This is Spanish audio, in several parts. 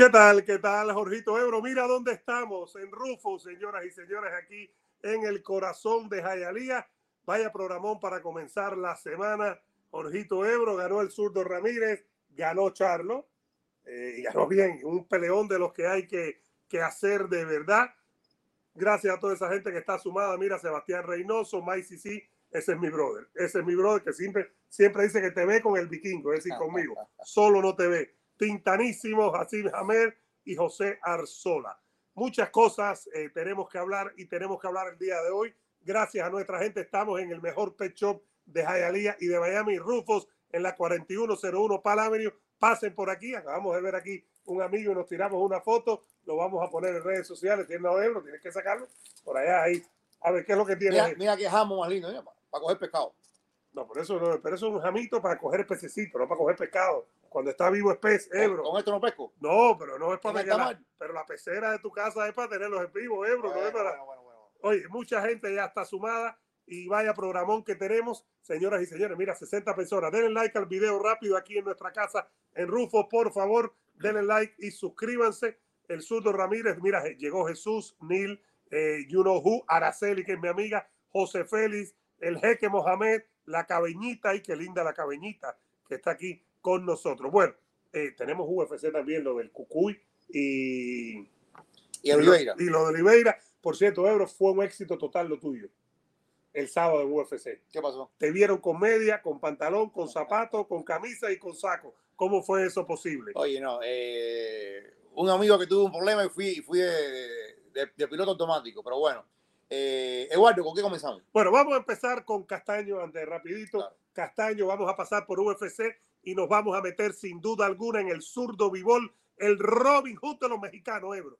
¿Qué tal? ¿Qué tal, Jorgito Ebro? Mira dónde estamos, en Rufo, señoras y señores, aquí en el corazón de Jayalía. Vaya programón para comenzar la semana. Jorgito Ebro ganó el zurdo Ramírez, ganó Charlo, eh, y ganó bien. Un peleón de los que hay que, que hacer de verdad. Gracias a toda esa gente que está sumada. Mira, Sebastián Reynoso, Mike sí, ese es mi brother. Ese es mi brother que siempre, siempre dice que te ve con el vikingo, es decir, conmigo. Solo no te ve Tintanísimo, Jacín Jamer y José Arzola. Muchas cosas eh, tenemos que hablar y tenemos que hablar el día de hoy. Gracias a nuestra gente, estamos en el mejor pet shop de Hialeah y de Miami Rufos en la 4101 Pal Avenue. Pasen por aquí, acabamos de ver aquí un amigo y nos tiramos una foto. Lo vamos a poner en redes sociales. Tiene no euro, tienes que sacarlo por allá ahí. A ver qué es lo que tiene. Mira, mira que jamón más lindo, para coger pescado. No, por eso no, pero eso es un jamito para coger pececito, no para coger pescado. Cuando está vivo es pez, Ebro. ¿Con esto no pesco? No, pero no es para la, Pero la pecera de tu casa es para tenerlos vivos, Ebro. no es para... Oye, mucha gente ya está sumada y vaya programón que tenemos, señoras y señores. Mira, 60 personas. Denle like al video rápido aquí en nuestra casa en Rufo, por favor. Denle like y suscríbanse. El surdo Ramírez, mira, llegó Jesús, Neil, eh, you know who, Araceli, que es mi amiga, José Félix, el jeque Mohamed, la cabeñita, y qué linda la cabeñita que está aquí con nosotros. Bueno, eh, tenemos UFC también, lo del Cucuy y, y, Oliveira. y lo de Oliveira. Por cierto, Ebro, fue un éxito total lo tuyo. El sábado en UFC. ¿Qué pasó? Te vieron con media, con pantalón, con zapato, con camisa y con saco. ¿Cómo fue eso posible? Oye, no, eh, un amigo que tuvo un problema y fui, fui de, piloto automático, pero bueno. Eh, Eduardo, ¿con qué comenzamos? Bueno, vamos a empezar con Castaño, antes rapidito. Castaño, vamos a pasar por UFC y nos vamos a meter sin duda alguna en el zurdo Vivol, el Robin Hood de los mexicanos, Ebro.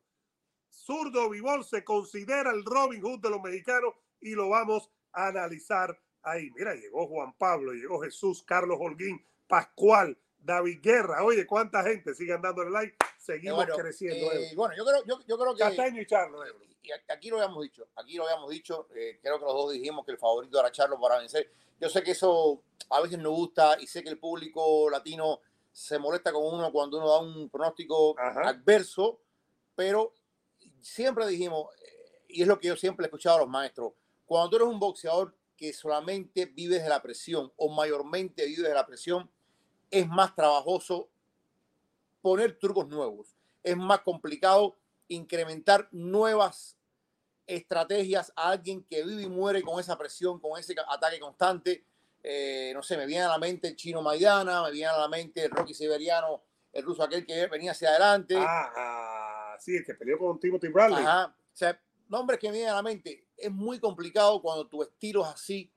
Zurdo Vivol se considera el Robin Hood de los mexicanos y lo vamos a analizar ahí. Mira, llegó Juan Pablo, llegó Jesús, Carlos Holguín, Pascual, David Guerra. Oye, cuánta gente sigan dándole like. Seguimos creciendo. Eh, bueno, yo creo, yo, yo creo que. Castaño y Charlo, Ebro. Y aquí lo habíamos dicho, aquí lo habíamos dicho. Eh, creo que los dos dijimos que el favorito era Charlo para vencer. Yo sé que eso a veces no gusta y sé que el público latino se molesta con uno cuando uno da un pronóstico adverso, pero siempre dijimos, eh, y es lo que yo siempre he escuchado a los maestros, cuando tú eres un boxeador que solamente vives de la presión o mayormente vives de la presión, es más trabajoso poner trucos nuevos, es más complicado incrementar nuevas estrategias a alguien que vive y muere con esa presión, con ese ataque constante. Eh, no sé, me viene a la mente el chino Maidana, me viene a la mente el Rocky Siberiano, el ruso aquel que venía hacia adelante. Ah, ah sí, el que peleó con Timothy Bradley. Ajá. O sea, nombres que me vienen a la mente. Es muy complicado cuando tu estilo es así.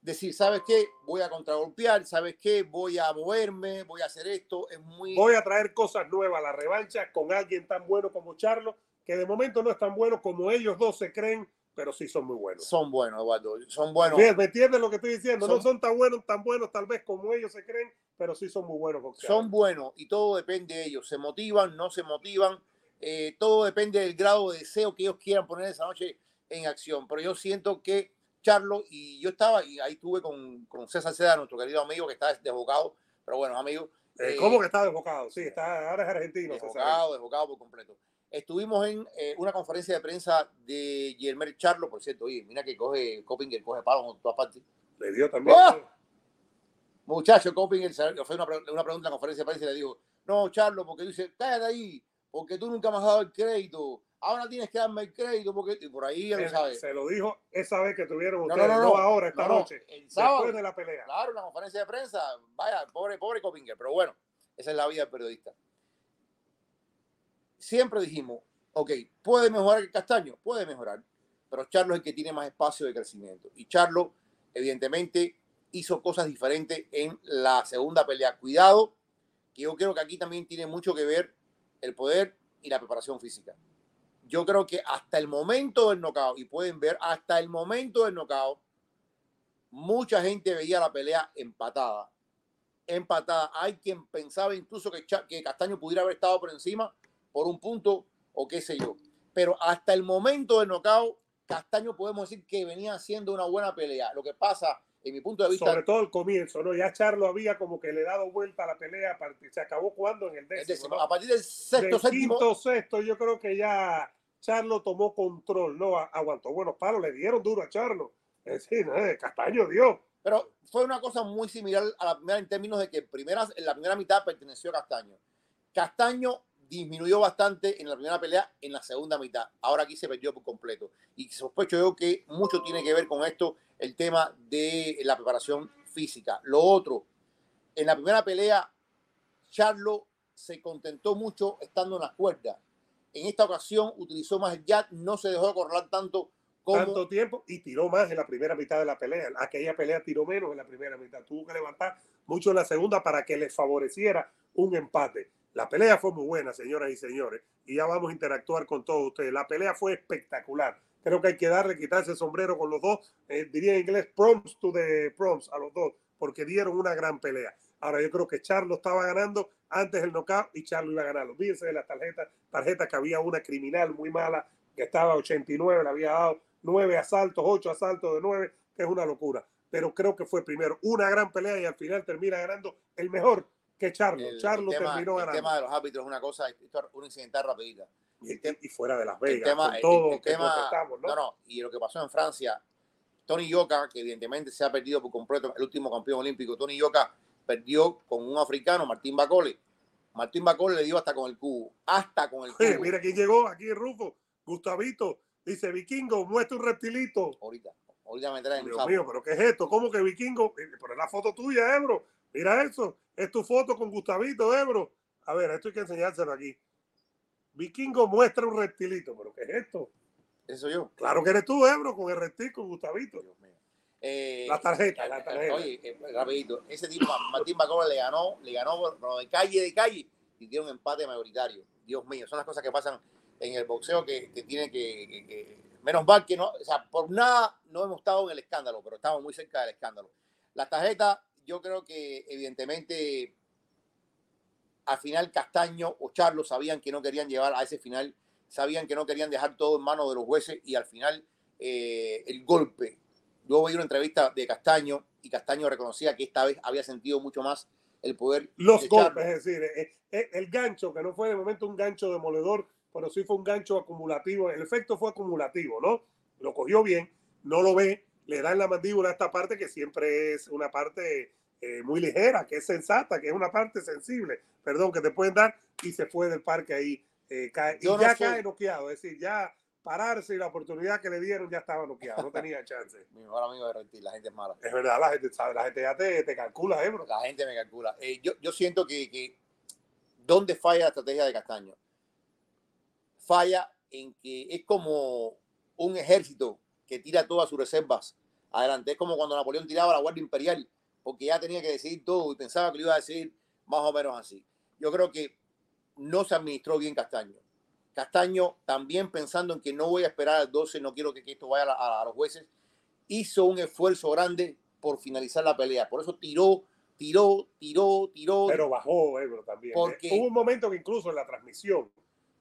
Decir, ¿sabes qué? Voy a contragolpear, ¿sabes qué? Voy a moverme, voy a hacer esto. Es muy. Voy a traer cosas nuevas, la revancha con alguien tan bueno como Charlo que de momento no es tan bueno como ellos dos se creen, pero sí son muy buenos. Son buenos, Eduardo. Son buenos. ¿Me entiendes lo que estoy diciendo? no son tan buenos, tan buenos tal vez como ellos se creen, pero sí son muy buenos. Son buenos y todo depende de ellos. Se motivan, no se motivan. Eh, todo depende del grado de deseo que ellos quieran poner esa noche en acción. Pero yo siento que Charlo, y yo estaba, y ahí estuve con, con César Seda, nuestro querido amigo que está desbocado, pero bueno, amigo. Eh, ¿Cómo que está desbocado? Sí, está, ahora es argentino. Desbocado, desbocado por completo. Estuvimos en eh, una conferencia de prensa de Guillermo Charlo, por cierto, oye, mira que coge Copinger, coge palo en todas partes. Le dio también. ¡Oh! Muchacho, Copinger fue una, una, pregunta en la conferencia de prensa y le dijo, no, Charlo, porque dice, cállate ahí, porque tú nunca me has dado el crédito. Ahora tienes que darme el crédito porque y por ahí ya lo sabes. Se lo dijo esa vez que tuvieron ustedes, no, no, ahora, esta noche, el sábado, después de la pelea. Claro, una conferencia de prensa. Vaya, pobre, pobre Copinger, pero bueno, esa es la vida del periodista siempre dijimos, ok, ¿puede mejorar el Castaño? Puede mejorar, pero Charlo es el que tiene más espacio de crecimiento. Y Charlo, evidentemente, hizo cosas diferentes en la segunda pelea. Cuidado, que yo creo que aquí también tiene mucho que ver el poder y la preparación física. Yo creo que hasta el momento del knockout, y pueden ver, hasta el momento del knockout, mucha gente veía la pelea empatada. Empatada. Hay quien pensaba incluso que, que Castaño pudiera haber estado por encima por un punto o qué sé yo. Pero hasta el momento del knockout, Castaño podemos decir que venía haciendo una buena pelea. Lo que pasa en mi punto de vista. Sobre todo el comienzo, ¿no? Ya Charlo había como que le dado vuelta a la pelea, se acabó cuando en el décimo. El décimo. ¿no? A partir del sexto, del quinto, sexto, yo creo que ya Charlo tomó control, ¿no? Aguantó buenos palos, le dieron duro a Charlo. Es decir, ¿eh? Castaño dio. Pero fue una cosa muy similar a la primera en términos de que en la primera mitad perteneció a Castaño. Castaño disminuyó bastante en la primera pelea, en la segunda mitad. Ahora aquí se perdió por completo. Y sospecho yo que mucho tiene que ver con esto, el tema de la preparación física. Lo otro, en la primera pelea, Charlo se contentó mucho estando en las cuerdas. En esta ocasión utilizó más el jab, no se dejó correr tanto. Tanto tiempo y tiró más en la primera mitad de la pelea. Aquella pelea tiró menos en la primera mitad. Tuvo que levantar mucho en la segunda para que le favoreciera un empate. La pelea fue muy buena, señoras y señores, y ya vamos a interactuar con todos ustedes. La pelea fue espectacular. Creo que hay que darle, quitarse el sombrero con los dos. Eh, diría en inglés, proms to the proms a los dos, porque dieron una gran pelea. Ahora yo creo que Charlo estaba ganando antes del knockout y Charlo iba a ganar. Olvídense de las tarjetas, tarjetas que había una criminal muy mala que estaba 89, le había dado nueve asaltos, ocho asaltos de nueve, que es una locura. Pero creo que fue primero una gran pelea y al final termina ganando el mejor que Charlo. Charlo terminó ganando. El tema de los árbitros es una cosa, un incidental rapidita. Y, fuera de Las Vegas, el tema, todo el, tema, ¿no? ¿no? y lo que pasó en Francia, Tony Yoka, que evidentemente se ha perdido por completo, el último campeón olímpico, Tony Yoka perdió con un africano, Martín Bacole. Martín Bacole le dio hasta con el cubo, hasta con el cubo. mira quién llegó aquí Rufo, Gustavito, dice Vikingo, muestra un reptilito. Ahorita, ahorita me traen. Dios mío, pero ¿qué es esto? ¿Cómo que Vikingo? Eh, pero es la foto tuya, Ebro. Mira eso, es tu foto con Gustavito, Ebro. A ver, esto hay que enseñárselo aquí. Vikingo muestra un reptilito, pero ¿qué es esto? Eso yo. Claro que eres tú, Ebro, con el reptil, con Gustavito. Dios mío. Eh, la tarjeta, la tarjeta. Oye, eh, rapidito, ese tipo, Martín Bacora le ganó, le ganó pero de calle de calle y tiene un empate mayoritario. Dios mío, son las cosas que pasan en el boxeo que, que tiene que, que, menos mal que no, o sea, por nada no hemos estado en el escándalo, pero estamos muy cerca del escándalo. La tarjeta, yo creo que evidentemente al final Castaño o Charlo sabían que no querían llevar a ese final, sabían que no querían dejar todo en manos de los jueces y al final eh, el golpe. Yo vi una entrevista de Castaño y Castaño reconocía que esta vez había sentido mucho más el poder. Los golpes, es decir, eh, eh, el gancho, que no fue de momento un gancho demoledor, pero sí fue un gancho acumulativo. El efecto fue acumulativo, ¿no? Lo cogió bien, no lo ve, le da en la mandíbula esta parte que siempre es una parte eh, muy ligera, que es sensata, que es una parte sensible, perdón, que te pueden dar y se fue del parque ahí. Eh, cae, y ya cae noqueado, es decir, ya pararse y la oportunidad que le dieron ya estaba noqueado, no tenía chance. Mi mejor amigo de rentir, la gente es mala. Es verdad, la gente sabe, la gente ya te, te calcula, ¿eh, bro? La gente me calcula. Eh, yo, yo siento que, que ¿dónde falla la estrategia de Castaño? Falla en que es como un ejército que tira todas sus reservas adelante. Es como cuando Napoleón tiraba la Guardia Imperial porque ya tenía que decidir todo y pensaba que lo iba a decir más o menos así. Yo creo que no se administró bien Castaño. Castaño, también pensando en que no voy a esperar al 12, no quiero que, esto vaya a, los jueces, hizo un esfuerzo grande por finalizar la pelea. Por eso tiró, tiró, tiró, tiró. Pero bajó, Ebro, también. ¿eh? Porque... Hubo un momento que incluso en la transmisión,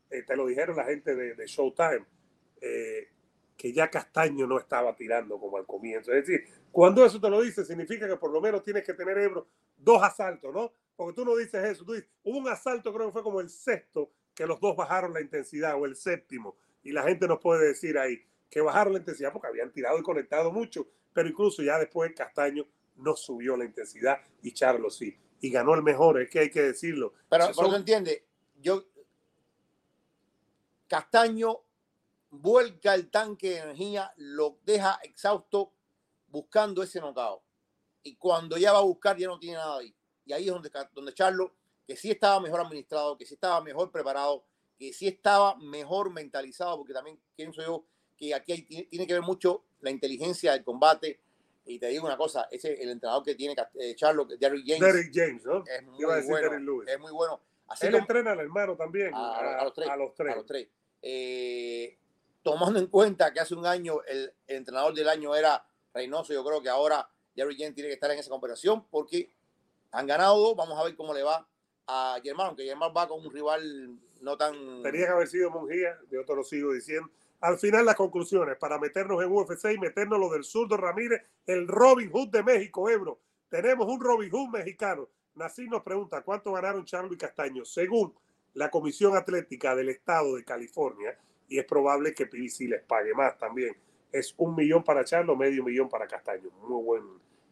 eh, te lo dijeron la gente de, de Showtime, eh, que ya Castaño no estaba tirando como al comienzo. Es decir, cuando eso te lo dice, significa que por lo menos tienes que tener, Ebro, dos asaltos, ¿no? Porque tú no dices eso. Tú dices, hubo un asalto, creo que fue como el sexto, que los dos bajaron la intensidad, o el séptimo. Y la gente nos puede decir ahí que bajaron la intensidad porque habían tirado y conectado mucho. Pero incluso ya después Castaño no subió la intensidad y Charlo sí. Y ganó el mejor, es que hay que decirlo. Pero, eso entiende, yo. Castaño vuelca el tanque de energía, lo deja exhausto buscando ese nocao. Y cuando ya va a buscar, ya no tiene nada ahí. Y ahí es donde, donde Charlo, que sí estaba mejor administrado, que sí estaba mejor preparado, que sí estaba mejor mentalizado, porque también pienso yo que aquí hay, tiene que ver mucho la inteligencia del combate. Y te digo una cosa, ese el entrenador que tiene eh, Charlo, Derrick James. Derrick James, ¿no? Es muy bueno. Es muy bueno. Así Él entrena al hermano también. A, los tres. A los tres. A los tres. Eh, tomando en cuenta que hace un año el, entrenador del año era Reynoso, yo creo que ahora Jerry Jane tiene que estar en esa conversación porque han ganado dos. Vamos a ver cómo le va a Germán, aunque Germán va con un rival no tan. Tenía que haber sido Monjía, yo te lo sigo diciendo. al final las conclusiones para meternos en UFC y meternos lo del zurdo Ramírez, el Robin Hood de México, Ebro. Tenemos un Robin Hood mexicano. Nací nos pregunta cuánto ganaron Charlo y Castaño. Según la Comisión Atlética del Estado de California, y es probable que PBC les pague más también. Es un millón para Charlo, medio millón para Castaño. Muy buen,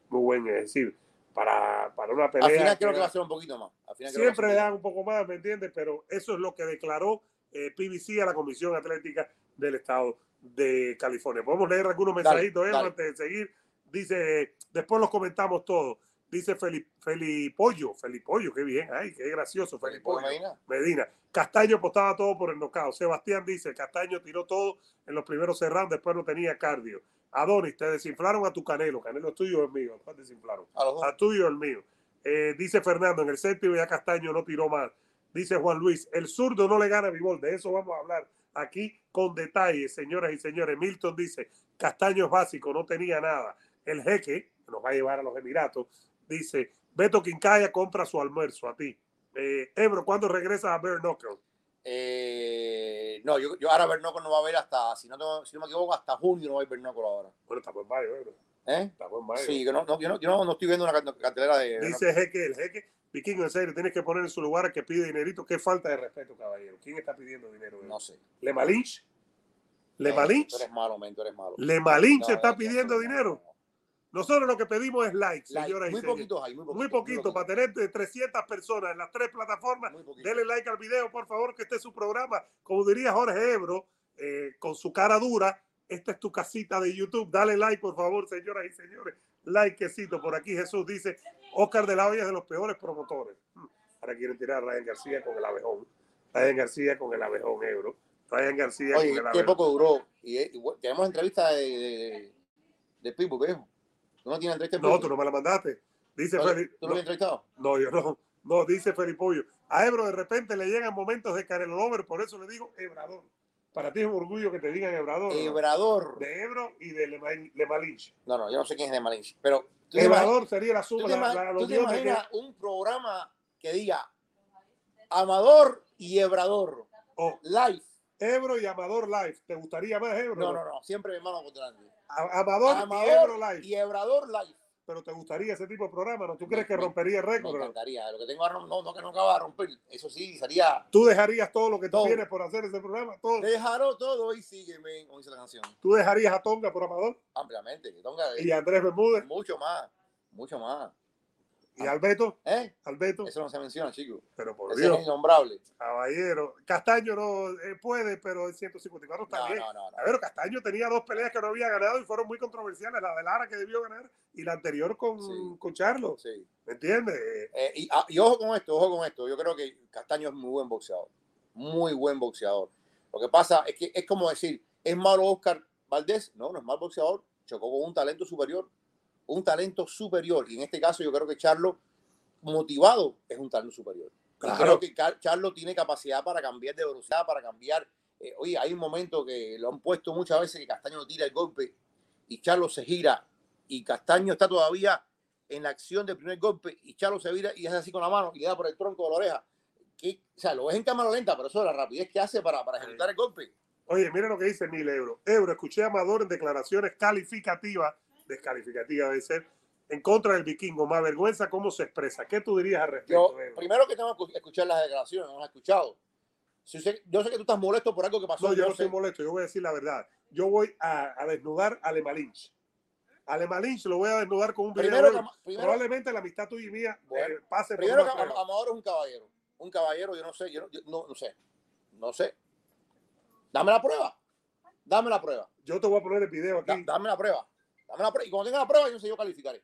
muy buen, es decir, para, para una pelea. Al final creo que va a ser un poquito más. siempre le dan un poco más, ¿me entiendes? Pero eso es lo que declaró eh, PBC a la Comisión Atlética del Estado de California. Podemos leer algunos mensajitos dale, antes de seguir. Dice, después los comentamos todos. Dice Felipe, Felipollo, Felipollo, qué bien, ay, qué gracioso, Felipollo. Medina. Medina. Castaño apostaba todo por el nocao. Sebastián dice, Castaño tiró todo en los primeros cerrados, después no tenía cardio. Adonis, te desinflaron a tu canelo, canelo es tuyo o el mío, desinflaron. A, a tuyo o el mío. Eh, dice Fernando, en el séptimo ya Castaño no tiró más. Dice Juan Luis, el zurdo no le gana a Bivol, de eso vamos a hablar aquí con detalles, señoras y señores. Milton dice, Castaño es básico, no tenía nada. El jeque, que nos va a llevar a los Emiratos, dice, Beto Quincaya compra su almuerzo a ti. Eh, Ebro, ¿cuándo regresas a Bare Knuckle? Eh, no, yo, yo ahora Knuckle no va a ver hasta, si no, tengo, si no me equivoco, hasta junio no va a Bare Knuckle ahora. Bueno, está en mayo. ¿Eh? Está en mayo. Sí, yo no, no, yo no, yo no, estoy viendo una cartelera de... Dice Jeque, el Jeque, Vikingo, en serio, tienes que poner en su lugar a que pide dinerito. Qué falta de respeto, caballero. ¿Quién está pidiendo dinero? No sé. ¿Le Malinch? ¿Le Malinch? Tú eres malo, men, tú eres malo. ¿Le Malinch está pidiendo dinero? Nosotros lo que pedimos es likes, like. señoras muy y señores. Poquito hay, muy poquito, muy poquito, muy poquito, para tener 300 personas en las tres plataformas. Denle like al video, por favor, que este es su programa. Como diría Jorge Ebro, eh, con su cara dura, esta es tu casita de YouTube. Dale like, por favor, señoras y señores. Likecito por aquí. Jesús dice, Oscar de la Hoya es de los peores promotores. Hmm. Ahora quieren tirar a Ryan García con el abejón. Ryan García con el abejón, Ebro. Ryan García Oye, con el qué abejón. poco duró. Y, y, tenemos entrevista de, de, de Pipo, viejo. ¿Tú no tienes entrevista? No, tú no me la mandaste. Dice ¿Tú, Felipe. ¿Tú no, lo has entrevistado? No, yo no. No, dice Felipollo. A Ebro de repente le llegan momentos de Canelo Lover, por eso le digo Ebrador. Para ti es un orgullo que te digan Ebrador. Ebrador. ¿no? De Ebro y de Le, Le Malinche. No, no, yo no sé quién es de Malinche, pero... Ebrador sería la suma. ¿Tú te, la, la, la, ¿tú te imaginas que... un programa que diga Amador y Ebrador oh. live? Ebro y Amador live. ¿Te gustaría más Ebro? No, no, no. Siempre mi hermano delante. Amador, Amador y Ebro live. Y Ebrador live. Pero te gustaría ese tipo de programa, ¿no? ¿Tú crees que rompería el récord? Me encantaría. Lo que tengo ahora no, no, que no acaba de romper. Eso sí, sería. ¿Tú dejarías todo lo que tú tienes por hacer ese programa? Todo. Dejaró todo y sígueme, como dice la canción. ¿Tú dejarías a Tonga por Amador? Ampliamente. Tonga, ¿Y a Andrés Bermúdez? Mucho más. Mucho más. ¿Y Alberto? ¿Eh? Alberto. Eso no se menciona, chico. Pero por Ese Dios. es innombrable. Caballero. Castaño no eh, puede, pero en 154 está No, bien. no, no, no. A ver, Castaño tenía dos peleas que no había ganado y fueron muy controversiales. La de Lara que debió ganar y la anterior con, Sí. con Charlo. Sí. ¿Me entiendes? Eh, y, ah, y ojo con esto, ojo con esto. Yo creo que Castaño es muy buen boxeador. Muy buen boxeador. Lo que pasa es que es como decir, ¿es malo Oscar Valdés? No, no es mal boxeador. Chocó con un talento superior. Un talento superior. Y en este caso yo creo que Charlo, motivado, es un talento superior. Claro. Creo que Charlo tiene capacidad para cambiar de velocidad, para cambiar. eh, oye, hay un momento que lo han puesto muchas veces que Castaño tira el golpe y Charlo se gira y Castaño está todavía en la acción del primer golpe y Charlo se vira y hace así con la mano y le da por el tronco de la oreja. Que, o sea, lo ves en cámara lenta, pero eso es la rapidez que hace para, para ejecutar el golpe. Oye, mira lo que dice Mil Euro. Euro, escuché a Amador en declaraciones calificativas, descalificativas debe ser, en contra del vikingo. Más vergüenza cómo se expresa. ¿Qué tú dirías al respecto, Yo, primero que tengo que escuchar las declaraciones, no las he escuchado. Si yo sé que tú estás molesto por algo que pasó. No, yo no estoy molesto, yo voy a decir la verdad. Yo voy a, a desnudar a Lema Lynch. A lo voy a desnudar con un. Primero de que primero- Probablemente la amistad tuya y mía Bueno, eh, pase por Primero que Amador es un caballero. Un caballero, yo no sé, yo no, yo no, no sé. No sé. Dame la prueba. Dame la prueba. Yo te voy a poner el video aquí. Da- dame la prueba. Dame la prueba. Y cuando tenga la prueba, yo sé yo calificaré.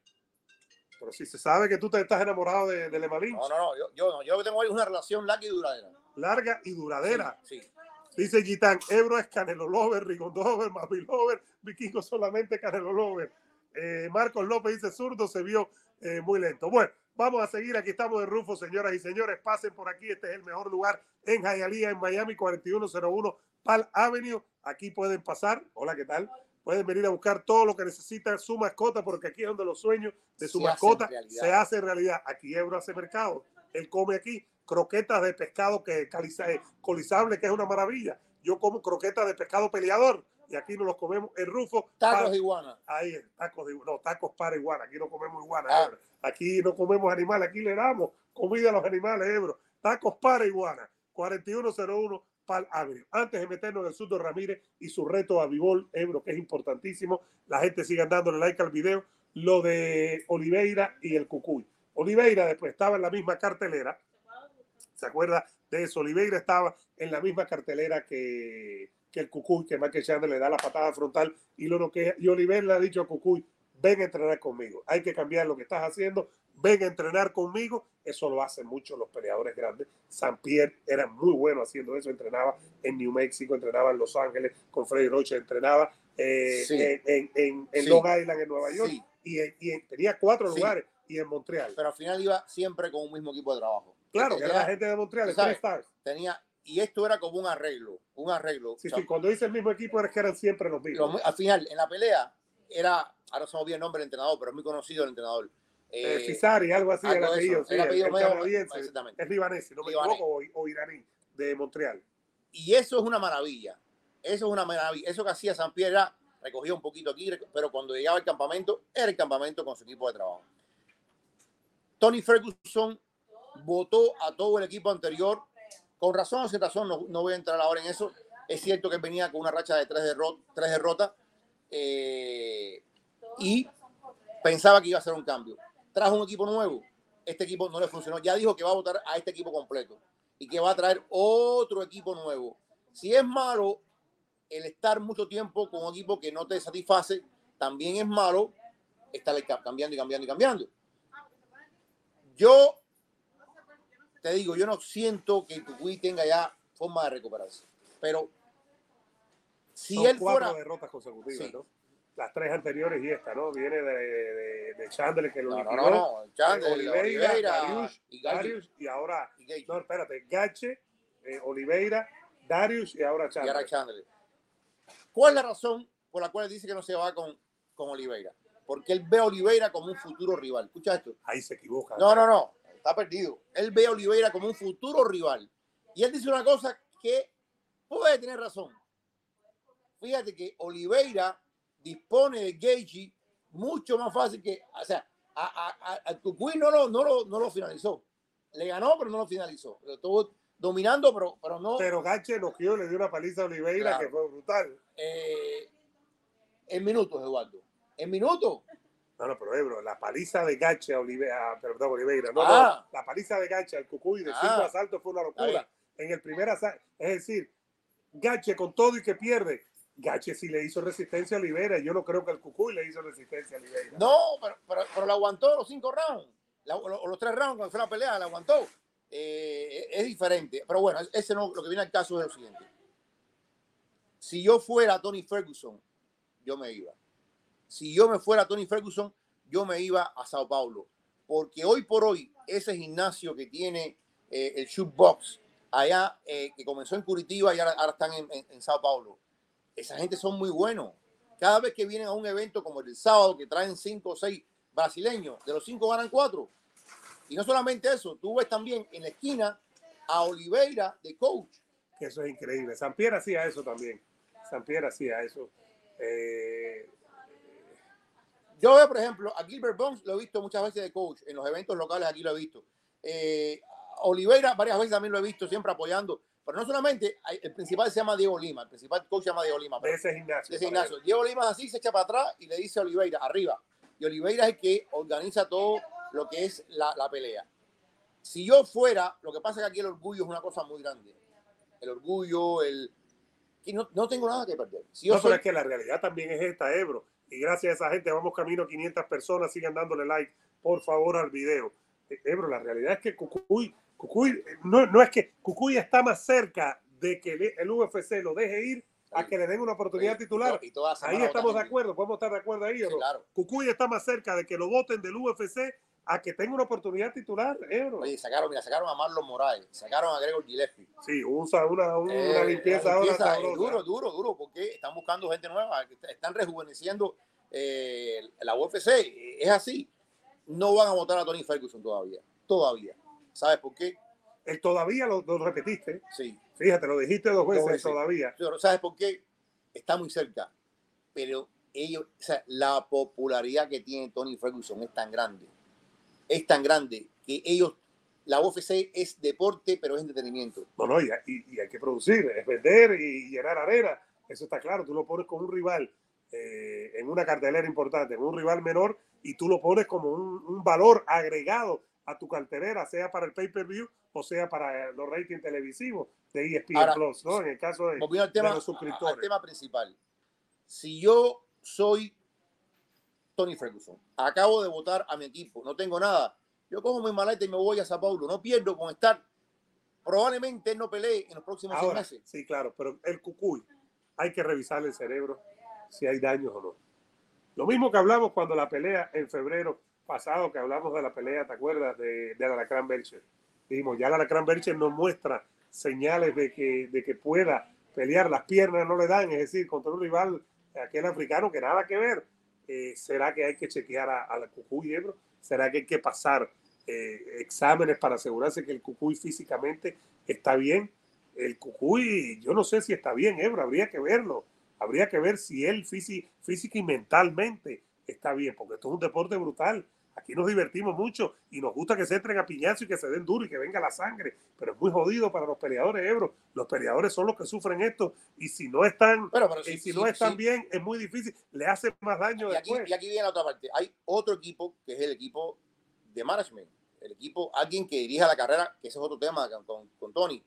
Pero si se sabe que tú te estás enamorado de, de Lema Lynch, No, no, no. Yo, yo no. Yo tengo ahí una relación larga y duradera. larga y duradera. Sí. sí. Dice Gitán, Ebro es Canelo Lover, Rigondo Lover, Mavi Lover, Vikingo solamente Canelo Lover. Eh, Marcos López dice, zurdo se vio eh, muy lento. Bueno, vamos a seguir. Aquí estamos en Rufo, señoras y señores. Pasen por aquí. Este es el mejor lugar en Hialeah, en Miami, 4101 Pal Avenue. Aquí pueden pasar. Hola, ¿qué tal? Pueden venir a buscar todo lo que necesita su mascota, porque aquí es donde los sueños de su Se mascota se hacen realidad. Aquí Ebro hace mercado. Él come aquí croquetas de pescado que caliza- eh, colizable, que es una maravilla. yo como croquetas de pescado peleador y aquí nos los comemos en Rufo. Tacos de iguana. Ahí, tacos de no, tacos para iguana. Aquí no comemos iguana, ah. Aquí no comemos animales, aquí le damos comida a los animales, Ebro. Tacos para iguana. 4101 Pal Avenue. Antes de meternos en el Surdo Ramírez y su reto a Vivol, Ebro, que es importantísimo, la gente siga dándole like al video. Lo de Oliveira y el Cucuy. Oliveira después estaba en la misma cartelera. ¿Se acuerda de eso? Oliveira estaba en la misma cartelera que, que el Cucuy, que Michael Chandler le da la patada frontal y lo que y Oliveira le ha dicho a Cucuy, ven a entrenar conmigo. Hay que cambiar lo que estás haciendo ven a entrenar conmigo. Eso lo hacen mucho los peleadores grandes. San Pierre era muy bueno haciendo eso. Entrenaba en New Mexico, entrenaba en Los Ángeles con Freddy Rocha, entrenaba eh, en, en, en Long Island, en Nueva York. Y, tenía cuatro lugares y en Montreal. Pero al final iba siempre con un mismo equipo de trabajo. Claro, que era la gente de Montreal, tres Stars. Tenía, y esto era como un arreglo, un arreglo. Sí, sí, cuando dice el mismo equipo era que eran siempre los mismos. al final, en la pelea, era, ahora se me olvida el nombre del entrenador, pero es muy conocido el entrenador. Eh, Fisari, algo así, el apellido, sí, el, apellido canadiense, es libanés, no me equivoco, o, iraní, de Montreal. Y eso es una maravilla, eso es una maravilla, eso que hacía San Pierre era, recogía un poquito aquí, pero cuando llegaba al campamento, era el campamento con su equipo de trabajo. Tony Ferguson votó a todo el equipo anterior, con razón o sin razón, no, no voy a entrar ahora en eso, es cierto que venía con una racha de tres, derrot tres derrotas eh, y pensaba que iba a hacer un cambio trajo un equipo nuevo. Este equipo no le funcionó. Ya dijo que va a votar a este equipo completo y que va a traer otro equipo nuevo. Si es malo el estar mucho tiempo con un equipo que no te satisface, también es malo estar cambiando y cambiando y cambiando. Yo te digo, yo no siento que Tucuy tenga ya forma de recuperarse, pero si él cuatro fuera derrotas consecutivas, ¿no? las tres anteriores y esta, ¿no? Viene de, de, de Chandler que lo no, no, no, Chandler, Oliveira, Darius, y, Darius, y ahora, no, espérate, Gache, eh, Oliveira, Darius y ahora Chandler. Y ahora Chandler. ¿Cuál es la razón por la cual dice que no se va con, con Oliveira? Porque él ve a Oliveira como un futuro rival. Escucha esto. Ahí se equivoca. No, no, no, está perdido. Él ve a Oliveira como un futuro rival. Y él dice una cosa que puede tener razón. Fíjate que Oliveira dispone de Gagey mucho más fácil que, o sea, a, a, no lo, no, lo, no lo finalizó. Le ganó, pero no lo finalizó. Lo estuvo dominando, pero, pero no. Pero Gache dio le dio una paliza a Oliveira que fue brutal. Eh, en minutos, Eduardo. En minutos. No, no, pero Ebro, la paliza de Gache a Oliveira, perdón, Oliveira, no, ah. no, la paliza de Gache al Cucuy de cinco ah. asaltos fue una locura. En el primer asalto, es decir, Gache con todo y que pierde, Gache sí le hizo resistencia a Oliveira. Yo no creo que el Cucuy le hizo resistencia a Oliveira. No, pero, pero, pero lo aguantó los cinco rounds. los, tres rounds cuando fue la pelea, la aguantó. Eh, es diferente. Pero bueno, ese no, lo que viene al caso es lo siguiente. Si yo fuera Tony Ferguson, yo me iba. Si yo me fuera Tony Ferguson, yo me iba a Sao Paulo. Porque hoy por hoy, ese gimnasio que tiene eh, el shootbox allá, eh, que comenzó en Curitiba y ahora, están en Sao Paulo, esa gente son muy buenos. Cada vez que vienen a un evento como el del sábado, que traen cinco o seis brasileños, de los cinco ganan cuatro. Y no solamente eso, tú ves también en la esquina a Oliveira de coach. Eso es increíble. Sampier hacía eso también. Sampier hacía eso. Eh, Yo veo, por ejemplo, a Gilbert Bones lo he visto muchas veces de coach. En los eventos locales aquí lo he visto. Eh, Oliveira varias veces también lo he visto siempre apoyando. Pero no solamente, el principal se llama Diego Lima, el principal coach se llama Diego Lima. De ese gimnasio. ese gimnasio. Diego Lima así se echa para atrás y le dice a Oliveira, arriba. Y Oliveira es el que organiza todo lo que es la, la pelea. Si yo fuera, lo que pasa es que aquí el orgullo es una cosa muy grande. El orgullo, el... Y no, no tengo nada que perder. Si yo no, pero es que la realidad también es esta, Ebro. Y gracias a esa gente vamos camino a 500 personas. Sigan dándole like, por favor, al video. Ebro, la realidad es que Cucuy Cucuy, no, no es que Cucuy está más cerca de que el UFC lo deje ir a que le den una oportunidad titular. ahí estamos de acuerdo, podemos estar de acuerdo ahí. Cucuy está más cerca de que lo voten del UFC a que tenga una oportunidad titular. ¿eh, Oye, sacaron, mira, sacaron a Marlon Moraes, sacaron a Gregor Gillespie. Sí, usa una, una, eh, limpieza, ahora. duro, duro, duro, porque están buscando gente nueva, están rejuveneciendo eh, la UFC. Es así. No van a votar a Tony Ferguson todavía. Todavía. ¿Sabes por qué? Él todavía lo, lo repetiste. Sí. Fíjate, lo dijiste dos veces, todavía. Pero ¿sabes por qué? Está muy cerca. Pero ellos, o sea, la popularidad que tiene Tony Ferguson es tan grande. Es tan grande que ellos, la UFC es deporte, pero es entretenimiento. No, no, y, y- y hay que producir, es vender y llenar arena. Eso está claro. Tú lo pones con un rival eh, en una cartelera importante, un rival menor, y tú lo pones como un, un valor agregado a tu cartelera, sea para el pay-per-view o sea para los ratings televisivos de ESPN Ahora, Plus, ¿no? En el caso de, al de tema, los suscriptores. al tema principal. Si yo soy Tony Ferguson, acabo de votar a mi equipo, no tengo nada, yo cojo mi maleta y me voy a Sao Paulo, no pierdo con estar. Probablemente él no pelee en los próximos seis Ahora, meses. sí, claro, pero el cucuy, hay que revisar el cerebro si hay daños o no. Lo mismo que hablamos cuando la pelea en febrero pasado, que hablamos de la pelea, ¿te acuerdas? De, de Alacrán Belcher. Dijimos, ya Alacrán Belcher nos muestra señales de que, de que pueda pelear, las piernas no le dan, es decir, contra un rival, aquel africano que nada que ver. Eh, ¿Será que hay que chequear a, la cucuy, Ebro? ¿Será que hay que pasar eh, exámenes para asegurarse que el cucuy físicamente está bien? el Cucuy, yo no sé si está bien, Ebro, habría que verlo. Habría que ver si él física y mentalmente está bien, porque esto es un deporte brutal. Aquí nos divertimos mucho y nos gusta que se entren a piñazo y que se den duro y que venga la sangre, pero es muy jodido para los peleadores, Ebro. Los peleadores son los que sufren esto y si no están, pero y si sí, no están sí. bien, es muy difícil, le hace más daño Y aquí, después. y aquí viene la otra parte. Hay otro equipo que es el equipo de management. El equipo, alguien que dirija la carrera, que ese es otro tema con, con- con Tony.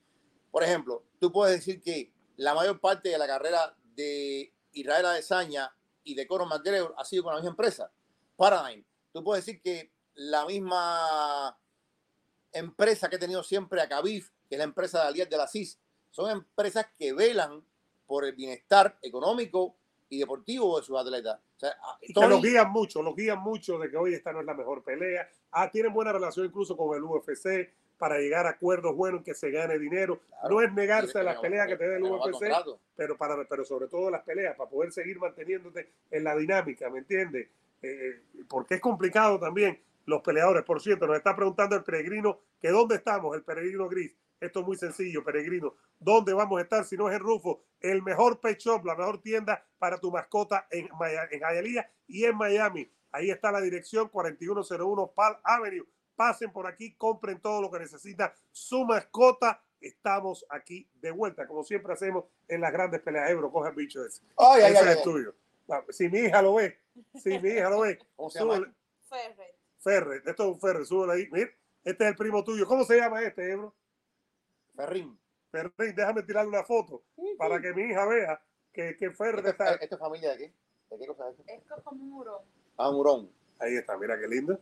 Por ejemplo, tú puedes decir que la mayor parte de la carrera de Israel Adesanya y de Conor McGregor ha sido con la misma empresa, Paradigm. Tú puedes decir que la misma empresa que ha tenido siempre a Khabib, que es la empresa de Alias de la CIS, son empresas que velan por el bienestar económico y deportivo de sus atletas. O sea, Y que los guían mucho, los guían mucho de que hoy esta no es la mejor pelea. Ah, tienen buena relación incluso con el UFC para llegar a acuerdos buenos que se gane dinero. Claro. no es negarse a las peleas que te dé el UFC, pero, para, pero sobre todo las peleas, para poder seguir manteniéndote en la dinámica, ¿me entiendes? Eh, porque es complicado también los peleadores. Por cierto, nos está preguntando el peregrino que dónde estamos, el peregrino gris. Esto es muy sencillo, peregrino. ¿Dónde vamos a estar si no es en Rufo? El mejor pet shop, la mejor tienda para tu mascota en, Maya- en Hialeah y en Miami. Ahí está la dirección 4101 Pal Avenue. Pasen por aquí, compren todo lo que necesita su mascota. Estamos aquí de vuelta, como siempre hacemos en las grandes peleas. Ebro, coge el bicho ese. Ay, ay, Ese ay, es ay. tuyo. Ah, Si mi hija lo ve, si mi hija lo ve, súbele. Ferret. Ferre, esto es un Ferre, súbelo ahí. Mira, este es el primo tuyo. ¿Cómo se llama este, Ebro? Ferrín. Ferrín, déjame tirarle una foto para que mi hija vea que, que Ferre ¿Esto, está. es- esto es familia de qué? ¿De qué cosa es esto? Es como un muro. Ah, un hurón. Ahí está, mira qué lindo.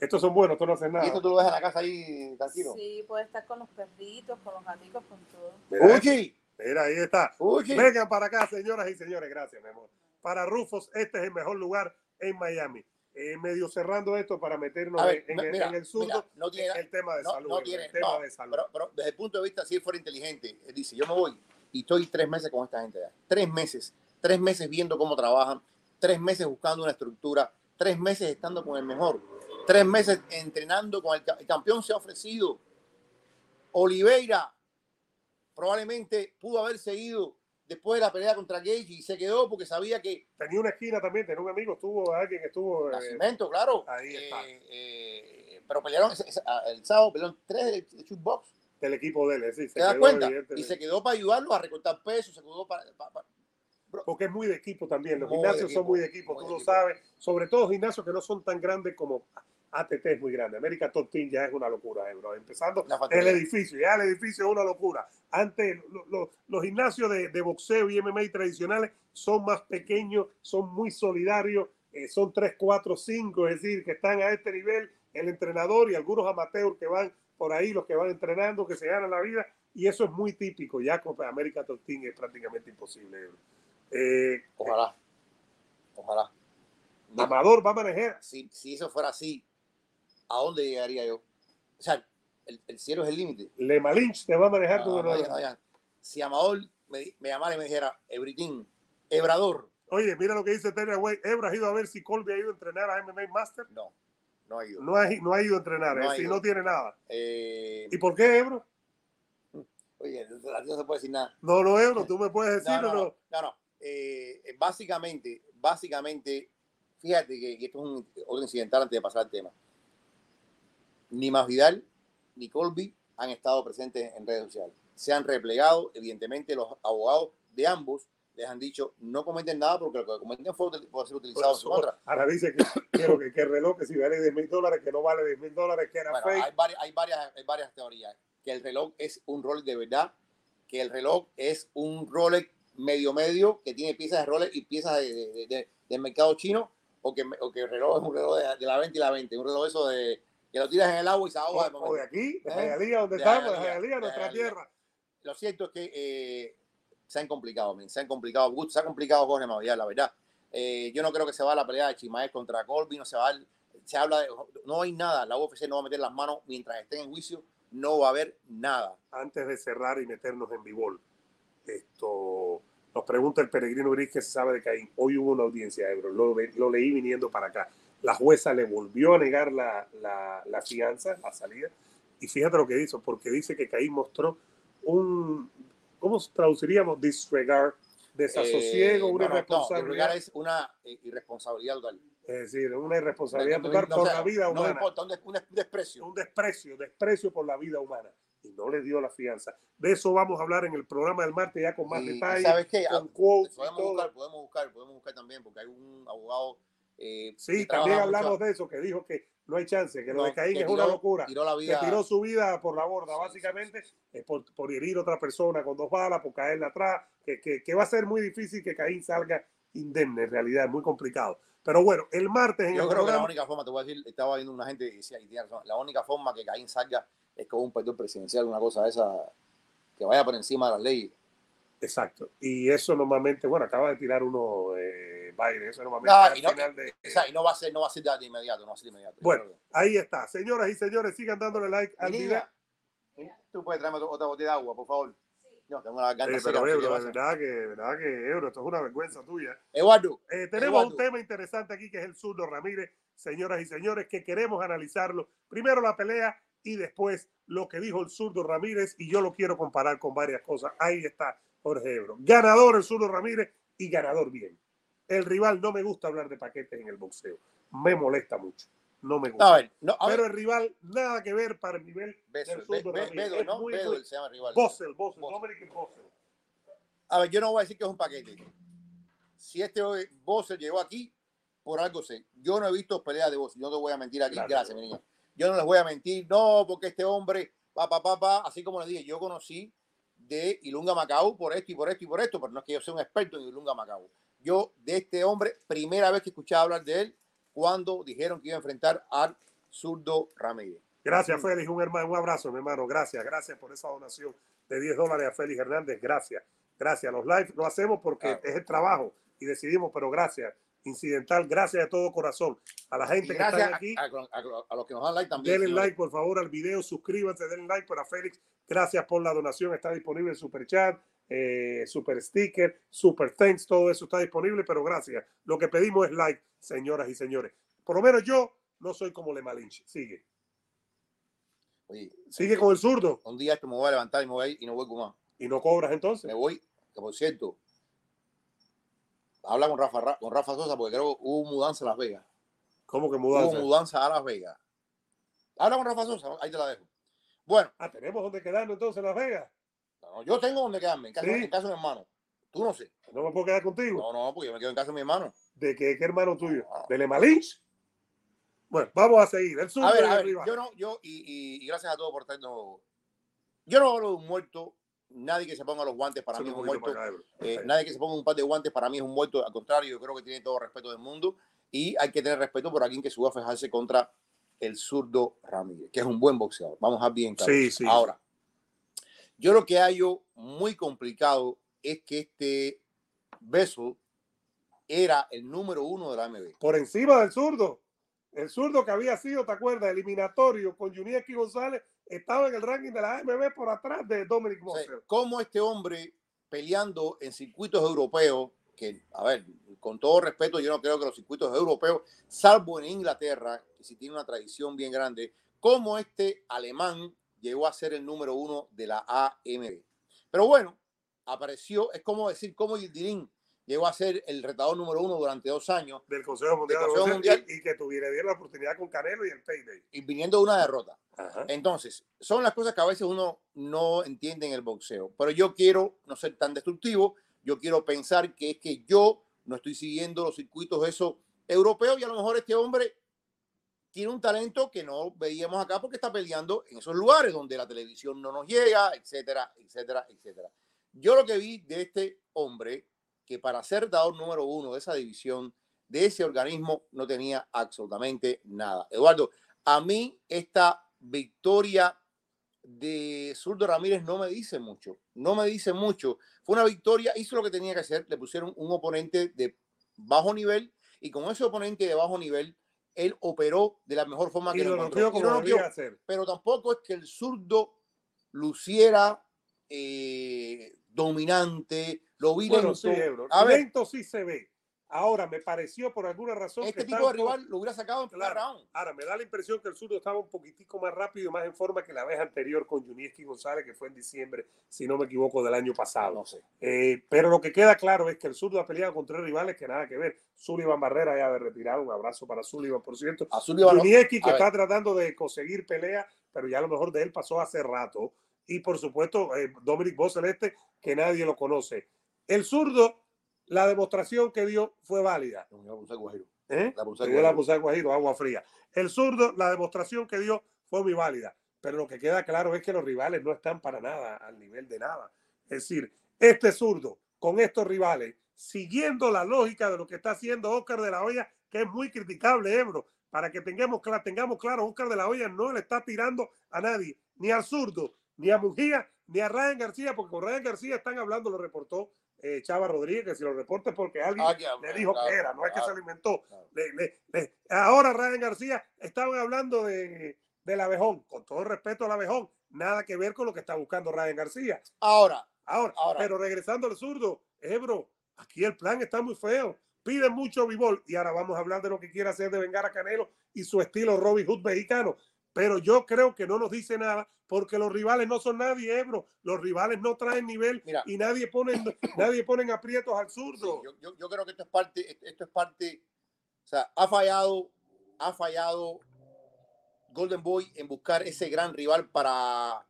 Estos son buenos, estos no hacen ¿Y nada. esto tú lo dejas en la casa ahí tranquilo? Sí, puede estar con los perritos, con los gaticos, con todo. Mira, ¡Uchi! mira, ahí está. ¡Uchi! Vengan para acá, señoras y señores. Gracias, mi amor. Para Rufos, este es el mejor lugar en Miami. Eh, medio cerrando esto para meternos ver, en, mira, el surdo, no tiene, el tema de no, salud. no el tiene, tema no, de salud. pero, pero desde el punto de vista, si él fuera inteligente, él dice, yo me voy y estoy tres meses con esta gente ya. Tres meses. Tres meses viendo cómo trabajan. Tres meses buscando una estructura. Tres meses estando con el mejor. Tres meses entrenando con el, ca- el campeón se ha ofrecido. Oliveira probablemente pudo haber seguido después de la pelea contra Gage y se quedó porque sabía que Tenía una esquina también, tenía un amigo, estuvo alguien que estuvo. eh, Nacimiento, claro. ahí está. Eh, eh, pero pelearon ah, el sábado, pelearon tres de, shootbox. del equipo de él, sí, se ¿Te das quedó cuenta? Y se quedó para ayudarlo a recortar peso, se quedó para. para- para- Porque es muy de equipo también. Los Muy gimnasios son muy de equipo, muy tú de lo equipo. sabes. Sobre todo gimnasios que no son tan grandes como ATT es muy grande. América Top Team ya es una locura, eh, bro. Empezando el edificio, ya el edificio es una locura. Antes, lo- lo- los gimnasios de, de boxeo y MMA tradicionales son más pequeños, son muy solidarios, eh, son 3, 4, 5, es decir, que están a este nivel, el entrenador y algunos amateurs que van por ahí, los que van entrenando, que se ganan la vida, y eso es muy típico. Ya con América Top Team es prácticamente imposible. bro. Eh, Ojalá. Ojalá. No, Amador va a manejar. si, si eso fuera así, ¿a dónde llegaría yo? O sea, el, el cielo es el límite. Le Malinch te va a manejar tu No, no. Si Amador me, llamara y me dijera, Ebritín, Ebrador, Oye, mira lo que dice Terry Way. Ebra ha ido a ver si Colby ha ido a entrenar a MMA Master. no. no ha ido. No ha, no ha ido a entrenar, No es ha decir, no tiene nada. Eh, ¿Y por qué, Ebro? oye, no se puede decir nada. No, no, Ebro, tú me puedes decir no. no. no, no. Eh, básicamente, básicamente, fíjate que, que esto es un otro incidental antes de pasar al tema. Ni Masvidal ni Colby han estado presentes en redes sociales. Se han replegado, evidentemente, los abogados de ambos les han dicho no comenten nada porque lo que comenten fue puede ser utilizado en su contra. Ahora dice que quiero que, que el reloj, que si vale 10 mil dólares, que no vale 10 mil dólares, que era Bueno, fake. hay varias, hay, varias, hay varias teorías. Que el reloj es un Rolex de verdad, que el reloj es un Rolex medio medio, que tiene piezas de Rolex y piezas de, de- de- del mercado chino, o que, o que el reloj es un reloj de, de la 20 y la 20, un reloj eso de que lo tiras en el agua y se ahoga. de O, o momento. de aquí, de ¿Eh? Donde De estamos, de Jayalía, nuestra tierra. Lo cierto es que eh, se han complicado, se han complicado, se ha complicado Jorge Masvidal, la verdad. Eh, yo no creo que se va a la pelea de Chimaez contra Colby, no se va a- se habla de, no hay nada, la UFC no va a meter las manos mientras estén en juicio, no va a haber nada. Antes de cerrar y meternos en bivol, esto nos pregunta el peregrino Gris que se sabe de Caín. Hoy hubo una audiencia, Ebro, lo leí viniendo para acá. La jueza le volvió a negar la, la, la fianza, la salida, y fíjate lo que hizo, porque dice que Caín mostró un, ¿cómo traduciríamos? Disregard, desasosiego, Eh, una no, no, no, irresponsabilidad. irregular es una irresponsabilidad total. es decir, una irresponsabilidad No, total no, por o sea, la vida No humana. importa, un, des- un des- un desprecio. un desprecio, desprecio por la vida humana. Y no le dio la fianza. De eso vamos a hablar en el programa del martes ya con más Y- y detalle, ¿Sabes qué? Ah, quotes Podemos buscar, podemos buscar, podemos buscar también, porque hay un abogado. Eh, Sí, que también hablamos mucho- de eso, que dijo que no hay chance, que lo no, de Caín que es tiró- una locura. Tiró la Que vida. tiró su vida por la borda, Sí, básicamente, sí, por, por herir a otra persona con dos balas, por caerle atrás, que, que, que va a ser muy difícil que Caín salga indemne, en realidad, es muy complicado. Pero bueno, el martes en Yo el creo que la única forma, te voy a decir, estaba viendo una gente y decía, la única forma que Caín salga es con un perdón presidencial, una cosa de esa, que vaya por encima de las leyes. exacto, y eso normalmente, bueno, acaba de tirar uno eh, Biden, eso normalmente No, es y no- final de... O sea, y no va a ser, no va a ser de inmediato, no va a ser de inmediato. Bueno, Ahí está. Señoras y señores, sigan dándole like al video. tú puedes traerme otra botella de agua, por favor. No, tengo la Sí, garganta seca, pero Ebro, va de verdad que, verdad que, Ebro, esto es una vergüenza tuya. Eduardo, Eh, tenemos Eduardo. un tema interesante aquí que es el zurdo Ramírez, señoras y señores, que queremos analizarlo. Primero la pelea y después lo que dijo el zurdo Ramírez y yo lo quiero comparar con varias cosas. Ahí está Jorge Ebro. Ganador el zurdo Ramírez y ganador bien. El rival no me gusta hablar de paquetes en el boxeo. Me molesta mucho. No me gusta. a ver, no, a ver, Pero el rival nada que ver para el nivel Beso, del Be- zurdo Be- Ramírez. Bedo, ¿no? muy, Bedo, se llama rival. Bossel, Bossel, Bossel. Bossel. A ver, yo no voy a decir que es un paquete. Si este Bosser llegó aquí, por algo sé. Yo no he visto peleas de Bosser. Yo no te voy a mentir aquí. Claro. Gracias, mi niña. Yo no les voy a mentir. No, porque este hombre, pa, pa, pa, pa, así como le dije, yo conocí de Ilunga Macau por esto y por esto y por esto, pero no es que yo sea un experto en Ilunga Macau. Yo de este hombre, primera vez que escuchaba hablar de él, cuando dijeron que iba a enfrentar al zurdo Ramírez. Gracias. Félix. Un, hermano, un abrazo, mi hermano. Gracias, gracias por esa donación de 10 dólares a Félix Hernández. Gracias. Gracias. Los live lo hacemos porque Claro. es el trabajo y decidimos, pero gracias. Incidental, gracias de todo corazón. A la gente que está aquí, a, a- a- a los que nos dan like también. denle señores. like, por favor, al video. Suscríbanse, denle like para Félix. Gracias por la donación. Está disponible el super chat, eh, super sticker, super thanks. Todo eso está disponible, pero gracias. Lo que pedimos es like, señoras y señores. Por lo menos yo no soy como Le Malinche. Sigue. Oye, Sigue con el zurdo un día esto me voy a levantar y me voy a ir y no vuelvo más. y no cobras entonces. Me voy, que por cierto, habla con Rafa, Ra- con Rafa Sosa porque creo que hubo mudanza a Las Vegas. ¿Cómo que Hubo mudanza? mudanza a Las Vegas. Habla con Rafa Sosa, ahí te la dejo. Bueno, Ah, tenemos donde quedarnos entonces en Las Vegas. No, yo tengo donde quedarme, en casa, Sí. en casa de mi hermano. Tú no sé. No me puedo quedar contigo. No, no, porque yo me quedo en casa de mi hermano. ¿De qué, qué hermano tuyo? No. ¿De Le Malinche? Bueno, vamos a seguir. El zurdo A ver, a el ver, yo no, yo, y, y- y gracias a todos por estarnos. Yo no hablo de un muerto. Nadie que se ponga los guantes para mí es un muerto. acá. Eh, nadie que se ponga un par de guantes para mí es un muerto. Al contrario, yo creo que tiene todo respeto del mundo. Y hay que tener respeto por alguien que suba a fijarse contra el zurdo Ramírez, que es un buen boxeador. Vamos a bien claro. Sí, sí. Ahora, yo lo que hallo muy complicado es que este Beso era el número uno de la MB. Por encima del zurdo. El zurdo que había sido, ¿te acuerdas? Eliminatorio con Junieki González estaba en el ranking de la AMB por atrás de Dominic O sea, Moser. cómo este hombre peleando en circuitos europeos que, a ver, con todo respeto, yo no creo que los circuitos europeos, salvo en Inglaterra, que sí tiene una tradición bien grande, como este alemán llegó a ser el número uno de la AMB. Pero bueno, apareció, es como decir, como Yildirim llegó a ser el retador número uno durante dos años. Del Consejo Mundial, Consejo de Mundial. Y, y que tuviera bien la oportunidad con Canelo y el Payday. Y viniendo de una derrota. Ajá. Entonces, son las cosas que a veces uno no entiende en el boxeo. Pero yo quiero no ser tan destructivo. Yo quiero pensar que es que yo no estoy siguiendo los circuitos esos europeos y a lo mejor este hombre tiene un talento que no veíamos acá porque está peleando en esos lugares donde la televisión no nos llega, etcétera, etcétera, etcétera. Yo lo que vi de este hombre, que para ser dador número uno de esa división, de ese organismo, no tenía absolutamente nada. Eduardo, a mí esta victoria de Zurdo Ramírez no me dice mucho, no me dice mucho. Fue una victoria, hizo lo que tenía que hacer, le pusieron un oponente de bajo nivel y con ese oponente de bajo nivel, él operó de la mejor forma Y que lo encontró. Y lo hacer. pero tampoco es que el zurdo luciera eh, dominante, lo vi Bueno, lento. sí. A ver, Lento sí se ve. Ahora, me pareció por alguna razón este que tipo está de rival lo hubiera sacado en primer Claro. round. Ahora, me da la impresión que el zurdo estaba un poquitico más rápido y más en forma que la vez anterior con Junieski González, que fue en diciembre, si no me equivoco, del año pasado. No sé. Eh, pero lo que queda claro es que el zurdo ha peleado con tres rivales que nada que ver. Sullivan Barrera ya de retirado. Un abrazo para Sullivan, por cierto. A- Junieski, que a está tratando de conseguir pelea, pero ya a lo mejor de él pasó hace rato. Y por supuesto, eh, Dominic Boceleste, que nadie lo conoce. El zurdo, la demostración que dio fue válida. ¿eh? La Guajiro. puse de Guajiro, agua fría. El zurdo, la demostración que dio fue muy válida. Pero lo que queda claro es que los rivales no están para nada al nivel de nada. Es decir, este zurdo con estos rivales, siguiendo la lógica de lo que está haciendo Oscar de la Hoya, que es muy criticable, Ebro, para que tengamos, tengamos claro, Oscar de la Hoya no le está tirando a nadie, ni al zurdo, ni a Mujía, ni a Ryan García, porque con Ryan García están hablando, lo reportó eh, Chava Rodríguez, que si lo reporta es porque alguien Ah, le dijo claro, que era, no es que se lo inventó. claro. Le- le- le- ahora Ryan García estaban hablando de, del abejón, con todo respeto al abejón, nada que ver con lo que está buscando Ryan García. Ahora, Ahora, Ahora. pero regresando al zurdo, Ebro, aquí el plan está muy feo. Piden mucho bibol y ahora vamos a hablar de lo que quiere hacer de vengar a Canelo y su estilo Robin Hood mexicano. Pero yo creo que no nos dice nada porque los rivales no son nadie, Ebro. Los rivales no traen nivel Mira. y nadie pone, nadie ponen aprietos al zurdo. yo, yo- yo creo que esto es parte, esto- esto es parte, o sea, ha fallado, ha fallado Golden Boy en buscar ese gran rival para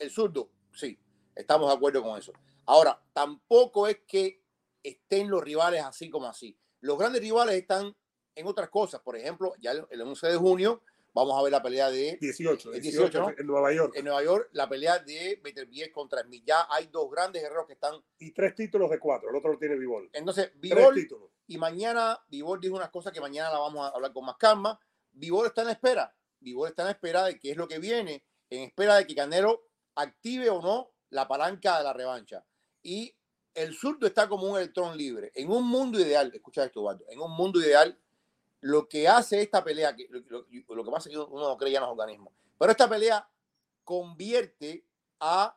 el zurdo. Sí, estamos de acuerdo con eso. Ahora, tampoco es que estén los rivales así como así. Los grandes rivales están en otras cosas. Por ejemplo, ya el 11 de junio vamos a ver la pelea de 18, El 18, 18, ¿no? en Nueva York. en Nueva York, la pelea de Beterbiev contra Smith. Ya hay dos grandes guerreros que están. Y tres títulos de cuatro. El otro lo tiene Bivol. Entonces, Vivol y mañana Vivol dijo unas cosas que mañana la vamos a hablar con más calma. Vivol está en la espera. Vivol está en la espera de qué es lo que viene, en espera de que Canelo active o no la palanca de la revancha. Y el zurdo está como un electrón libre. En un mundo ideal, escucha esto, Eduardo, en un mundo ideal, lo que hace esta pelea, que, lo, lo- lo que pasa es que uno no cree ya en los organismos, pero esta pelea convierte a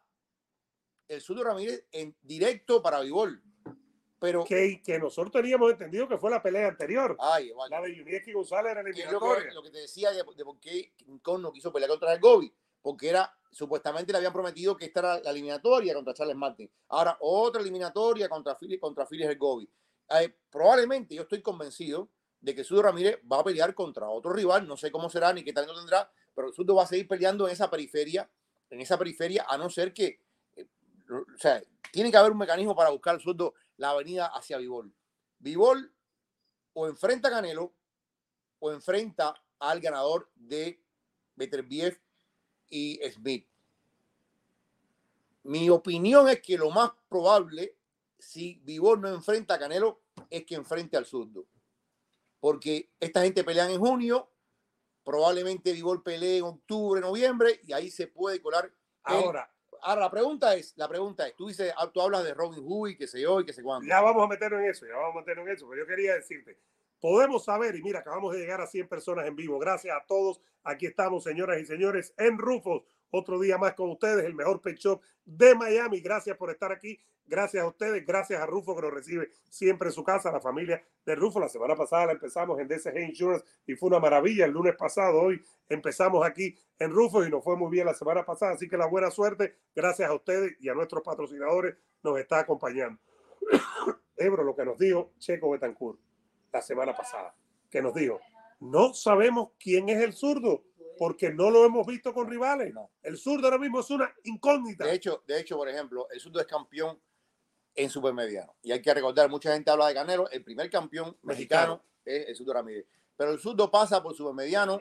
el zurdo Ramírez en directo para Vivol. Pero, Que, que nosotros teníamos entendido que fue la pelea anterior. ay, Eduardo, La de Yunieski González era lo eliminatoria. que, lo que te decía de, de por qué King Kong no quiso pelear contra el Gobi, porque era supuestamente le habían prometido que esta era la eliminatoria contra Charles Martin. Ahora otra eliminatoria contra Philly, contra Philly el Gobi. Eh, probablemente yo estoy convencido de que Sudo Ramírez va a pelear contra otro rival, no sé cómo será ni qué talento tendrá, pero Sudo va a seguir peleando en esa periferia, en esa periferia, a no ser que, eh, o sea, tiene que haber un mecanismo para buscar Sudo la avenida hacia Vivol. Vivol o enfrenta a Canelo o enfrenta al ganador de Beterbiev y Smith. Mi opinión es que lo más probable, si Vivol no enfrenta a Canelo, es que enfrente al zurdo. Porque esta gente pelean en junio, probablemente Vivol pelee en octubre, noviembre, y ahí se puede colar. el- Ahora, Ahora, la pregunta es, la pregunta es, tú dices, ah, tú hablas de Robin Hood y qué sé yo y qué sé cuándo. ya vamos a meternos en eso, ya vamos a meternos en eso, pero yo quería decirte, podemos saber, y mira, acabamos de llegar a 100 personas en vivo, gracias a todos, aquí estamos, señoras y señores, en Rufos, otro día más con ustedes, el mejor pet shop de Miami. Gracias por estar aquí. Gracias a ustedes, gracias a Rufo que nos recibe siempre en su casa, la familia de Rufo. La semana pasada la empezamos en DCG Insurance y fue una maravilla. El lunes pasado, hoy empezamos aquí en Rufo y nos fue muy bien la semana pasada. Así que la buena suerte, gracias a ustedes y a nuestros patrocinadores, nos está acompañando. Ebro, lo que nos dijo Checo Betancourt la semana pasada, que nos dijo, no sabemos quién es el zurdo porque no lo hemos visto con rivales. No. El zurdo ahora mismo es una incógnita. De hecho, de hecho, por ejemplo, el zurdo es campeón en supermediano. Y hay que recordar, mucha gente habla de Canelo, el primer campeón mexicano, Mexicano. es el zurdo Ramírez. Pero el zurdo pasa por supermediano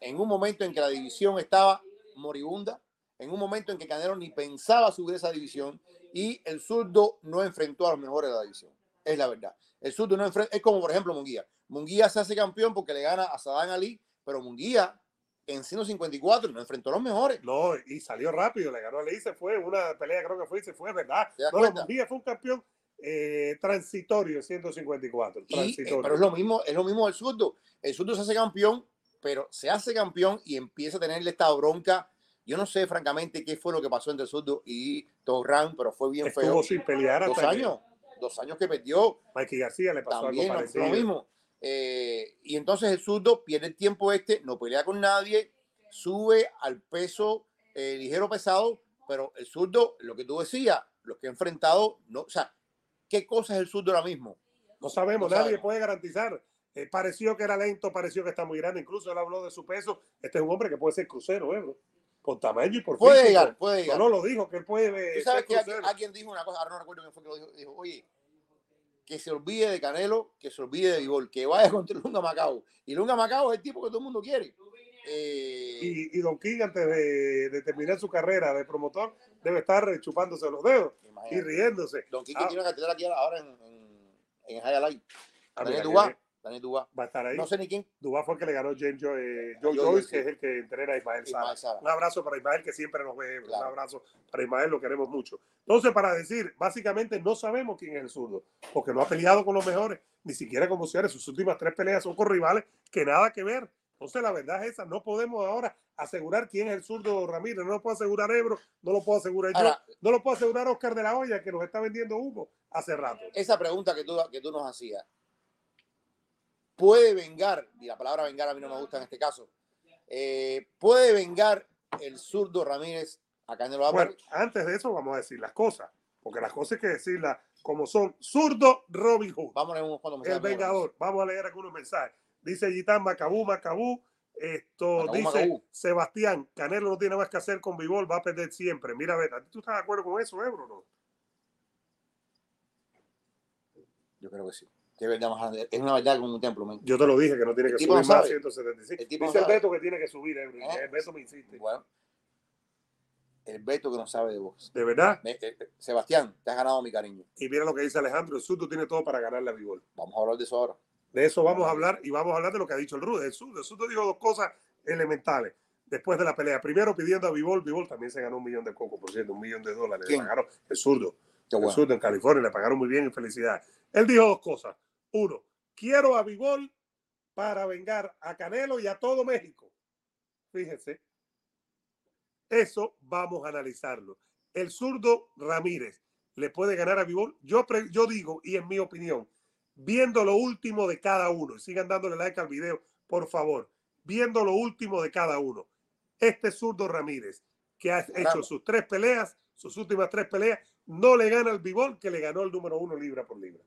en un momento en que la división estaba moribunda, en un momento en que Canelo ni pensaba subir esa división y el zurdo no enfrentó a los mejores de la división. Es la verdad. El zurdo no enfrenta, es como por ejemplo Munguía. Munguía se hace campeón porque le gana a Sadán Ali, pero Munguía en 154 no enfrentó a los mejores. No, y salió rápido, le ganó a Lee, se fue, una pelea creo que fue y se fue, ¿verdad? ¿Te das No? Munguía fue un campeón eh, transitorio en 154. Y, eh, Transitorio. pero es lo mismo, es lo mismo el zurdo. El zurdo se hace campeón, pero se hace campeón y empieza a tenerle esta bronca. Yo no sé, francamente, qué fue lo que pasó entre el zurdo y Torran, pero fue bien Estuvo feo. sin pelear Dos hasta años, dos años que perdió. Mikey García le pasó también algo parecido. lo mismo. Eh, y entonces el zurdo pierde el tiempo este, no pelea con nadie, sube al peso eh, ligero pesado, pero el zurdo, lo que tú decías, los que ha enfrentado, no, o sea, ¿qué cosa es el zurdo ahora mismo? No sabemos, No nadie sabemos. puede garantizar. Eh, pareció que era lento, pareció que está muy grande. Incluso él habló de su peso. Este es un hombre que puede ser crucero, ¿eh? Por tamaño y por Puede físico. llegar, puede No, llegar. no, lo dijo, que él puede Tú sabes que alguien, alguien dijo una cosa, ahora no recuerdo quién fue que lo dijo, dijo, oye, que se olvide de Canelo, que se olvide de Vigor, que vaya contra Lunga Macao. Y Lunga Macao es el tipo que todo el mundo quiere. Eh, Y, y Don King, antes de, de terminar su carrera de promotor, debe estar eh, chupándose los dedos y riéndose. Don Quique Ah, tiene una catedral aquí ahora en, en, en Highlight. ah, Daniel mira, Dubá. Va a estar ahí. No sé ni quién. Dubá fue el que le ganó James Jo- eh, Joe Joe Joyce, que es el que entrena a Ismael. Ismael. Un abrazo para Ismael, que siempre nos ve. Claro. Un abrazo para Ismael, lo queremos mucho. Entonces, para decir, básicamente no sabemos quién es el zurdo, porque no ha peleado con los mejores, ni siquiera con boxeadores. Sus últimas tres peleas son con rivales que nada que ver. Entonces, la verdad es esa. No podemos ahora asegurar quién es el zurdo Ramírez. No lo puedo asegurar Ebro, no lo puedo asegurar yo, no lo puedo asegurar Oscar de la Hoya, que nos está vendiendo humo hace rato. Esa pregunta que tú, que tú nos hacías. ¿Puede vengar? Y la palabra vengar a mí no me gusta en este caso. eh, ¿Puede vengar el zurdo Ramírez a Canelo Bueno, Álvarez? antes de eso vamos a decir las cosas, porque las cosas hay que decirlas como son. Zurdo Robin Hood. Vamos a leer unos cuantos El mensajes. Vengador. Vamos a leer algunos mensajes. Dice Gitán Macabú, Macabú. Esto Macabú, dice Macabú. Sebastián, Canelo no tiene más que hacer con Vivol, va a perder siempre. Mira, a ver, ¿tú estás de acuerdo con eso, Ebro? No? Yo creo que sí. Es, verdad más grande. es una verdad como un templo. Yo te lo dije que no tiene que subir no más sabe. 175. El tipo dice no el. Beto que tiene que subir, ¿Eh? El Beto me insiste. Bueno, el Beto que no sabe de box. De verdad. Eh, eh, Sebastián, te has ganado mi cariño. Y mira lo que dice Alejandro, el Zurdo tiene todo para ganarle a Vivol. Vamos a hablar de eso ahora. De eso vamos a hablar y vamos a hablar de lo que ha dicho el Rude. El Zurdo, el Zurdo dijo dos cosas elementales después de la pelea. Primero pidiendo a Vivol, Vivol también se ganó un millón de coco, por cierto, un millón de dólares. ¿Quién? pagaron el Zurdo, El bueno. En California, le pagaron muy bien y felicidades. Él dijo dos cosas. Uno, quiero a Vivol para vengar a Canelo y a todo México. Fíjense. Eso vamos a analizarlo. El zurdo Ramírez le puede ganar a Vivol. Yo, yo digo, y en mi opinión, viendo lo último de cada uno, y sigan dándole like al video, por favor, viendo lo último de cada uno. Este zurdo Ramírez, que ha hecho sus tres peleas, sus últimas tres peleas, no le gana al Vivol que le ganó el número uno libra por libra.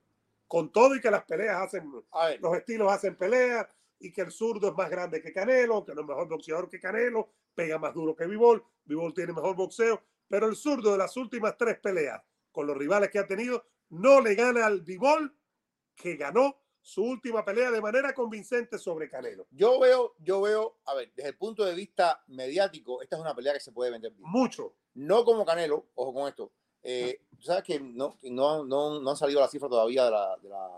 Con todo y que las peleas hacen, los estilos hacen peleas y que el zurdo es más grande que Canelo, que no es mejor boxeador que Canelo, pega más duro que Vivol, Vivol tiene mejor boxeo, pero el zurdo de las últimas tres peleas con los rivales que ha tenido no le gana al Vivol que ganó su última pelea de manera convincente sobre Canelo. yo veo, yo veo, a ver, desde el punto de vista mediático, esta es una pelea que se puede vender bien. Mucho. No como Canelo, ojo con esto. Eh, tú sabes que no, no, no, no han salido las cifras todavía de la, de la,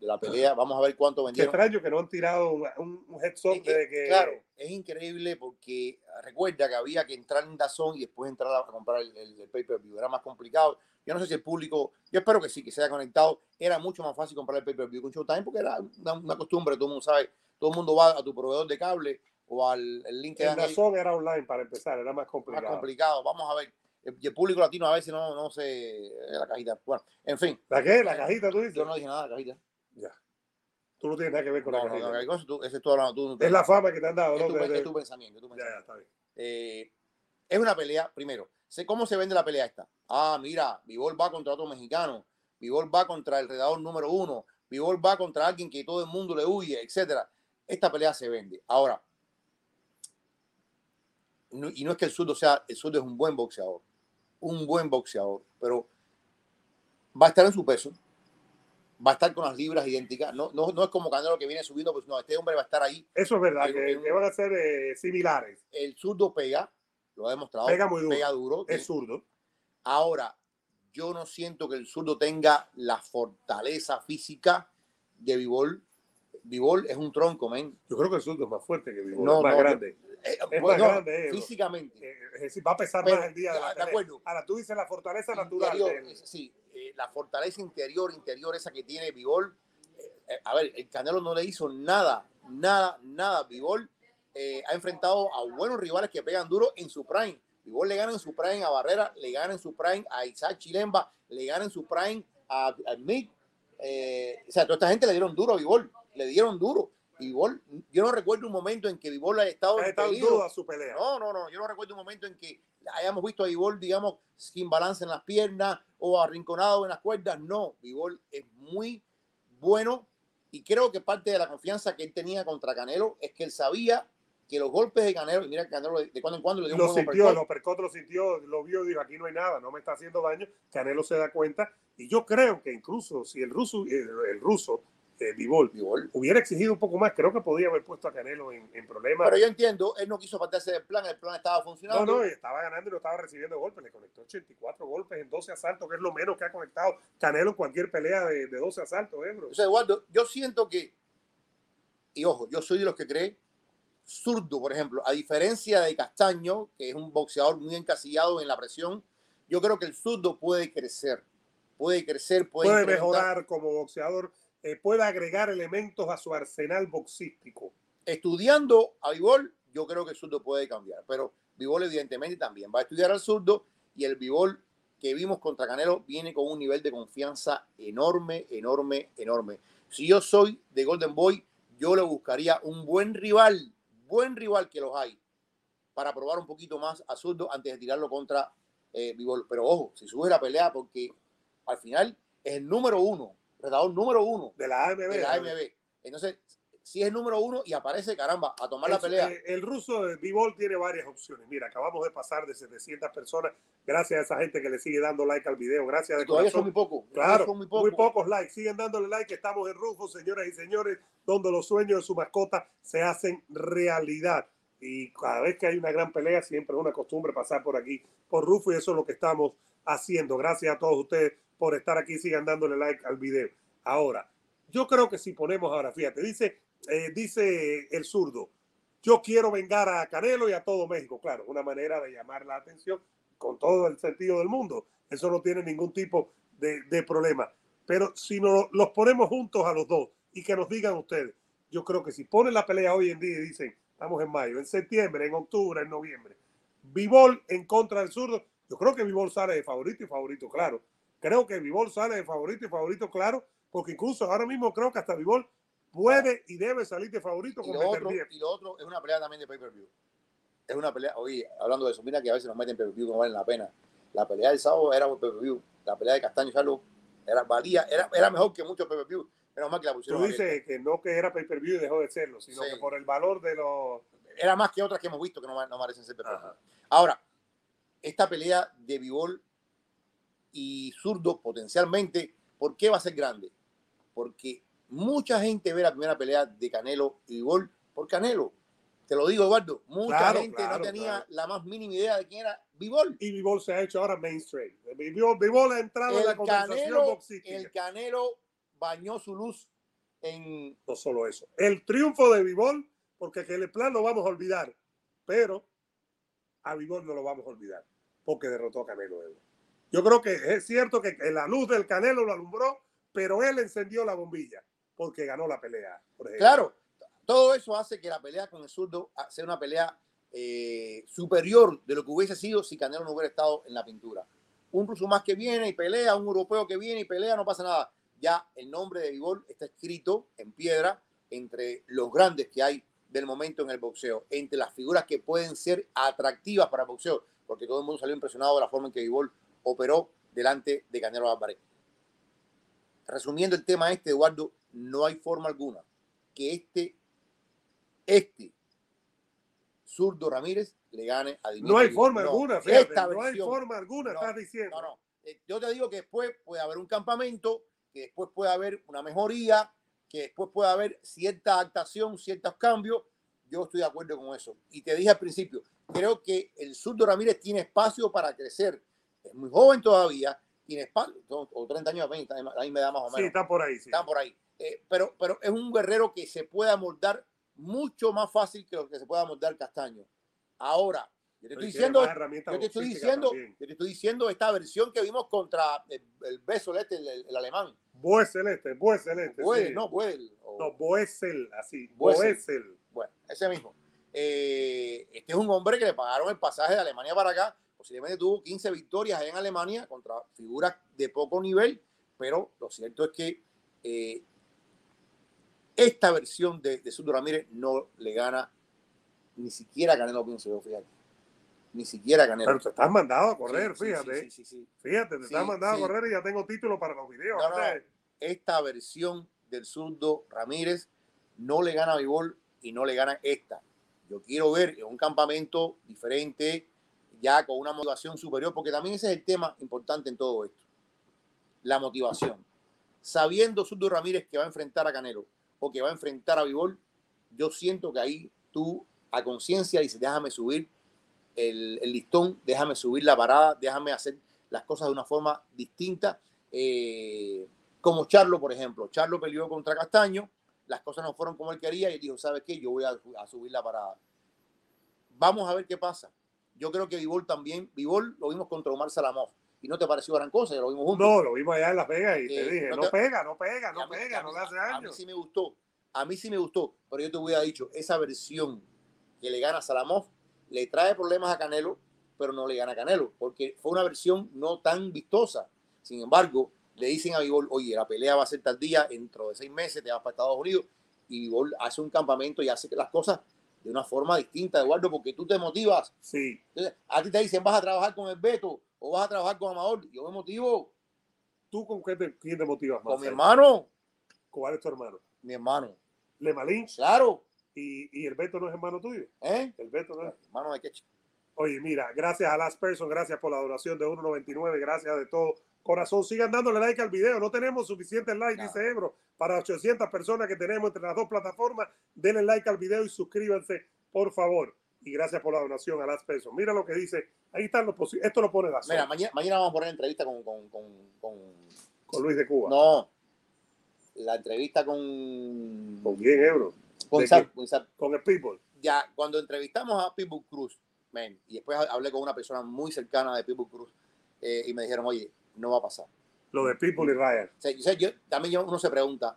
de la pelea. Vamos a ver cuánto Qué vendieron. extraño que no han tirado un, un, un heads up Es que, de que Claro, es increíble porque recuerda que había que entrar en Dazón y después entrar a comprar el, el, el pay-per-view. Era más complicado. Yo no sé si el público, yo espero que sí, que se haya conectado. Era mucho más fácil comprar el pay-per-view con Showtime porque era una, una costumbre, todo el mundo sabe, todo el mundo va a tu proveedor de cable o al el link que El razón era online para empezar, era más más complicado. complicado. Vamos a ver. El, y el público latino a veces no, no se. La cajita. Bueno, en fin, ¿La qué? ¿La cajita tú dices? yo no dije nada la cajita. Ya. Tú no tienes nada que ver con No, la no, cajita. no, no, eso tú- ese es tu tú- Es la fama que te han dado, es ¿no? tu, De- es tu pensamiento. es tu Ya, pensamiento. ya, está bien. Eh, es una pelea, primero, cómo se vende la pelea esta. Ah, mira, Vivol va contra otro mexicano, Vivol va contra el redador número uno, Vivol va contra alguien que todo el mundo le huye, etcétera. Esta pelea se vende. Ahora, no- y no es que el zurdo sea, el zurdo es un buen boxeador, un buen boxeador, pero va a estar en su peso, va a estar con las libras idénticas, no, no, no es como Canelo que viene subiendo, pues no, este hombre va a estar ahí. Eso es verdad, que, van a ser eh, similares. El zurdo pega, lo ha demostrado, Pega muy duro. pega duro. Es zurdo. Ahora, yo no siento que el zurdo tenga la fortaleza física de Vivol. Vivol es un tronco, men. Yo creo que el zurdo es más fuerte que Vivol, No, es más no, grande. Eh, Es bueno, grande, eh, físicamente. Eh, Es decir, va a pesar Pero, más el día de la de acuerdo. Ahora, tú dices la fortaleza natural. Interior, del- sí, eh, la fortaleza interior, interior, esa que tiene Vivol. eh, a ver, el Canelo no le hizo nada, nada, nada. Eh, ha enfrentado a buenos rivales que pegan duro en su prime. Vivol le gana en su prime a Barrera, le gana en su prime a Isaac Chilemba, le gana en su prime a, a Mick. O sea, toda esta gente le dieron duro a Vivol, le dieron duro. Y Vivol, yo no recuerdo un momento en que Vivol haya estado ha en estado en peligro. duda su pelea. No, no, no. Yo no recuerdo un momento en que hayamos visto a Vivol, digamos, sin balance en las piernas o arrinconado en las cuerdas. No, Vivol es muy bueno y creo que parte de la confianza que él tenía contra Canelo es que él sabía que los golpes de Canelo, y mira que Canelo de cuando en cuando le dio lo un sintió, uppercut. uppercut lo sintió, lo vio y dijo, aquí no hay nada, no me está haciendo daño. Canelo se da cuenta. Y yo creo que incluso si el ruso, el, el ruso, eh, Bivol, hubiera exigido un poco más, creo que podía haber puesto a Canelo en, en problemas. Pero yo entiendo, él no quiso apartarse del plan, el plan estaba No, funcionando. no, y estaba ganando y no estaba recibiendo golpes. Le conectó 84 golpes en 12 asaltos, que es lo menos que ha conectado Canelo en cualquier pelea de, de 12 asaltos, ¿eh, bro? O sea, Eduardo, yo siento que, y ojo, yo soy de los que cree zurdo, por ejemplo, a diferencia de Castaño, que es un boxeador muy encasillado en la presión, yo creo que el zurdo puede crecer, puede crecer, puede, Puede mejorar como boxeador, eh, puede agregar elementos a su arsenal boxístico. Estudiando a Vivol, yo creo que el zurdo puede cambiar, pero Vivol evidentemente también va a estudiar al zurdo y el Vivol que vimos contra Canelo viene con un nivel de confianza enorme, enorme, enorme. Si yo soy de Golden Boy, yo le buscaría un buen rival, buen rival que los hay, para probar un poquito más a zurdo antes de tirarlo contra eh. Pero ojo, si sube la pelea, porque al final es el número uno, retador número uno De la AMB. de la AMB. Entonces, si es el número uno y aparece, caramba, a tomar la pelea. eh, el ruso de Bivol tiene varias opciones. Mira, acabamos de pasar de 700 personas. Gracias a esa gente que le sigue dando like al video. Gracias de todavía son muy pocos. Claro, son muy muy, pocos. pocos likes. Siguen dándole like. Estamos en Rufo, señoras y señores, donde los sueños de su mascota se hacen realidad. Y cada vez que hay una gran pelea, siempre es una costumbre pasar por aquí, por Rufo, y eso es lo que estamos haciendo. Gracias a todos ustedes por estar aquí. Sigan dándole like al video. Ahora, yo creo que si ponemos ahora, fíjate, dice, eh, dice el zurdo, yo quiero vengar a Canelo y a todo México. Claro, una manera de llamar la atención con todo el sentido del mundo. Eso no tiene ningún tipo de, problema. Pero si no, los ponemos juntos a los dos y que nos digan ustedes, yo creo que si ponen la pelea hoy en día y dicen, estamos en mayo, en septiembre, en octubre, en noviembre, Vivol en contra del zurdo, yo creo que Vivol sale de favorito y favorito claro. Creo que Vivol sale de favorito y favorito claro, porque incluso ahora mismo creo que hasta Vivol puede y debe salir de favorito Y con lo, Peter otro, y lo otro es una pelea también de pay-per-view. Es una pelea, oye, hablando de eso, mira que a veces nos meten pay-per-view que no valen la pena. La pelea del sábado era un pay-per-view. La pelea de Castaño y Charlo era, valía, era, era mejor que muchos pay-per-view. Menos mal que la Tú pusieron abierta. dices que no que era pay-per-view y dejó de serlo, sino Sí. que por el valor de los... Era más que otras que hemos visto que no, no merecen ser pay-per-view. Ahora, esta pelea de Bivol y Zurdo potencialmente, ¿por qué va a ser grande? Porque mucha gente ve la primera pelea de Canelo y Bivol por Canelo. Te lo digo, Eduardo, mucha Claro, gente claro, no tenía claro. la más mínima idea de quién era Bivol. Y Vivol se ha hecho ahora mainstream. Vivol ha entrado en la El conversación Canelo, boxística. el Canelo bañó su luz en... No solo eso. El triunfo de Vivol, porque que el plan lo vamos a olvidar, pero a Vivol no lo vamos a olvidar, porque derrotó a Canelo. Evo. Yo creo que es cierto que la luz del Canelo lo alumbró, pero él encendió la bombilla, porque ganó la pelea. Claro, todo eso hace que la pelea con el zurdo sea una pelea eh, superior de lo que hubiese sido si Canelo no hubiera estado en la pintura. Un ruso más que viene y pelea, un europeo que viene y pelea, no pasa nada. Ya el nombre de Vivol está escrito en piedra entre los grandes que hay del momento en el boxeo, entre las figuras que pueden ser atractivas para el boxeo, porque todo el mundo salió impresionado de la forma en que Vivol operó delante de Canelo Álvarez. Resumiendo el tema este, Eduardo, no hay forma alguna que este, este zurdo Ramírez le gane a Dimitri. No hay forma alguna, fíjate, no hay forma alguna, estás diciendo. No, no. Eh, yo te digo que después puede haber un campamento, que después puede haber una mejoría, que después puede haber cierta adaptación, ciertos cambios. Yo estoy de acuerdo con eso. Y te dije al principio, creo que el zurdo Ramírez tiene espacio para crecer. Es muy joven todavía, tiene espacio, o 30 años, 20, ahí me da más o menos. Sí, está por ahí. Sí. Está por ahí. Eh, pero, pero es un guerrero que se puede amoldar mucho más fácil que lo que se pueda moldar Castaño. Ahora, yo te estoy diciendo, yo te estoy diciendo, yo te estoy diciendo esta versión que vimos contra el, el beso este, el, el, alemán. Boe Celeste, Boe Celeste. Boe, no, Boe. No, Boesel, así. Boesel. Bueno, ese mismo. Eh, este es un hombre que le pagaron el pasaje de Alemania para acá. Posiblemente tuvo 15 victorias en Alemania contra figuras de poco nivel, pero lo cierto es que eh, esta versión de, de Ramírez no le gana ni siquiera a Canelo Pinzo, fíjate. Ni siquiera Canelo. Pero te estás mandado a correr, fíjate. fíjate, te estás mandado a correr y ya tengo título para los videos. Esta versión del zurdo Ramírez no le gana a Vivol y no le gana esta. Yo quiero ver en un campamento diferente, ya con una motivación superior, porque también ese es el tema importante en todo esto. La motivación. Sabiendo Zurdo Ramírez que va a enfrentar a Canelo, o que va a enfrentar a Vivol, yo siento que ahí tú a conciencia dices, déjame subir el, listón, déjame subir la parada, déjame hacer las cosas de una forma distinta. Eh, como Charlo, por ejemplo. Charlo peleó contra Castaño, las cosas no fueron como él quería y dijo, ¿sabes qué? Yo voy a, subir la parada. Vamos a ver qué pasa. Yo creo que Vivol también, Vivol lo vimos contra Omar Salamov y no te pareció gran cosa, ya lo vimos juntos. No, lo vimos allá en Las Vegas y te eh, dije, no, pega, no pega, no pega, no le hace daño. A mí sí me gustó, a mí sí me gustó, pero yo te hubiera dicho, esa versión que le gana a Salamov le trae problemas a Canelo, pero no le gana a Canelo, porque fue una versión no tan vistosa. Sin embargo, le dicen a Vivol, oye, la pelea va a ser tal día, dentro de seis meses te vas para Estados Unidos, y Vivol hace un campamento y hace las cosas de una forma distinta, Eduardo, porque tú te motivas. Sí. Entonces, a ti te dicen, vas a trabajar con el Beto, o vas a trabajar con Amador. Yo me motivo. ¿Tú con qué te, quién te motivas más? Con mi hermano. ¿Cuál es tu hermano? Mi hermano. ¿Lemalín? Claro. ¿Y, ¿Y, el Beto no es hermano tuyo? ¿Eh? El Beto no es. Hermano de qué Oye, mira, gracias a las personas, gracias por la donación de 1.99, gracias de todo corazón. Sigan dándole like al video. No tenemos suficientes likes, dice Ebro, para 800 personas que tenemos entre las dos plataformas. Denle like al video y suscríbanse, por favor y gracias por la donación a las pesos. Mira lo que dice. Ahí están los posibles. Esto lo pone la Mira, mañana, mañana, vamos a poner entrevista con, con, con, con, Luis de Cuba. No. La entrevista con. ¿Con quién, Ebro? Con, con, el People. Ya, cuando entrevistamos a People Cruz, y después hablé con una persona muy cercana de People Cruz, eh, y me dijeron, oye, no va a pasar. Lo de People y Ryan. O sea, yo, también uno se pregunta,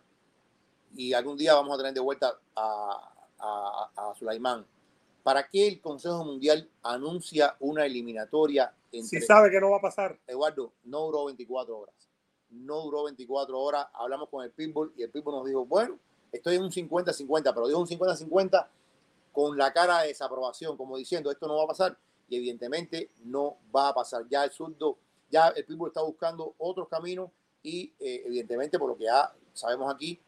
y algún día vamos a tener de vuelta a, a, a Sulaimán ¿Para qué el Consejo Mundial anuncia una eliminatoria? Entre... Si sabe que no va a pasar. Eduardo, no duró 24 horas. No duró 24 horas. Hablamos con el Pitbull y el Pitbull nos dijo, bueno, estoy en un 50-50, pero dijo un 50-50 con la cara de desaprobación, como diciendo, esto no va a pasar. Y evidentemente no va a pasar. Ya el surdo, ya el Pitbull está buscando otros caminos y eh, evidentemente por lo que ya sabemos aquí,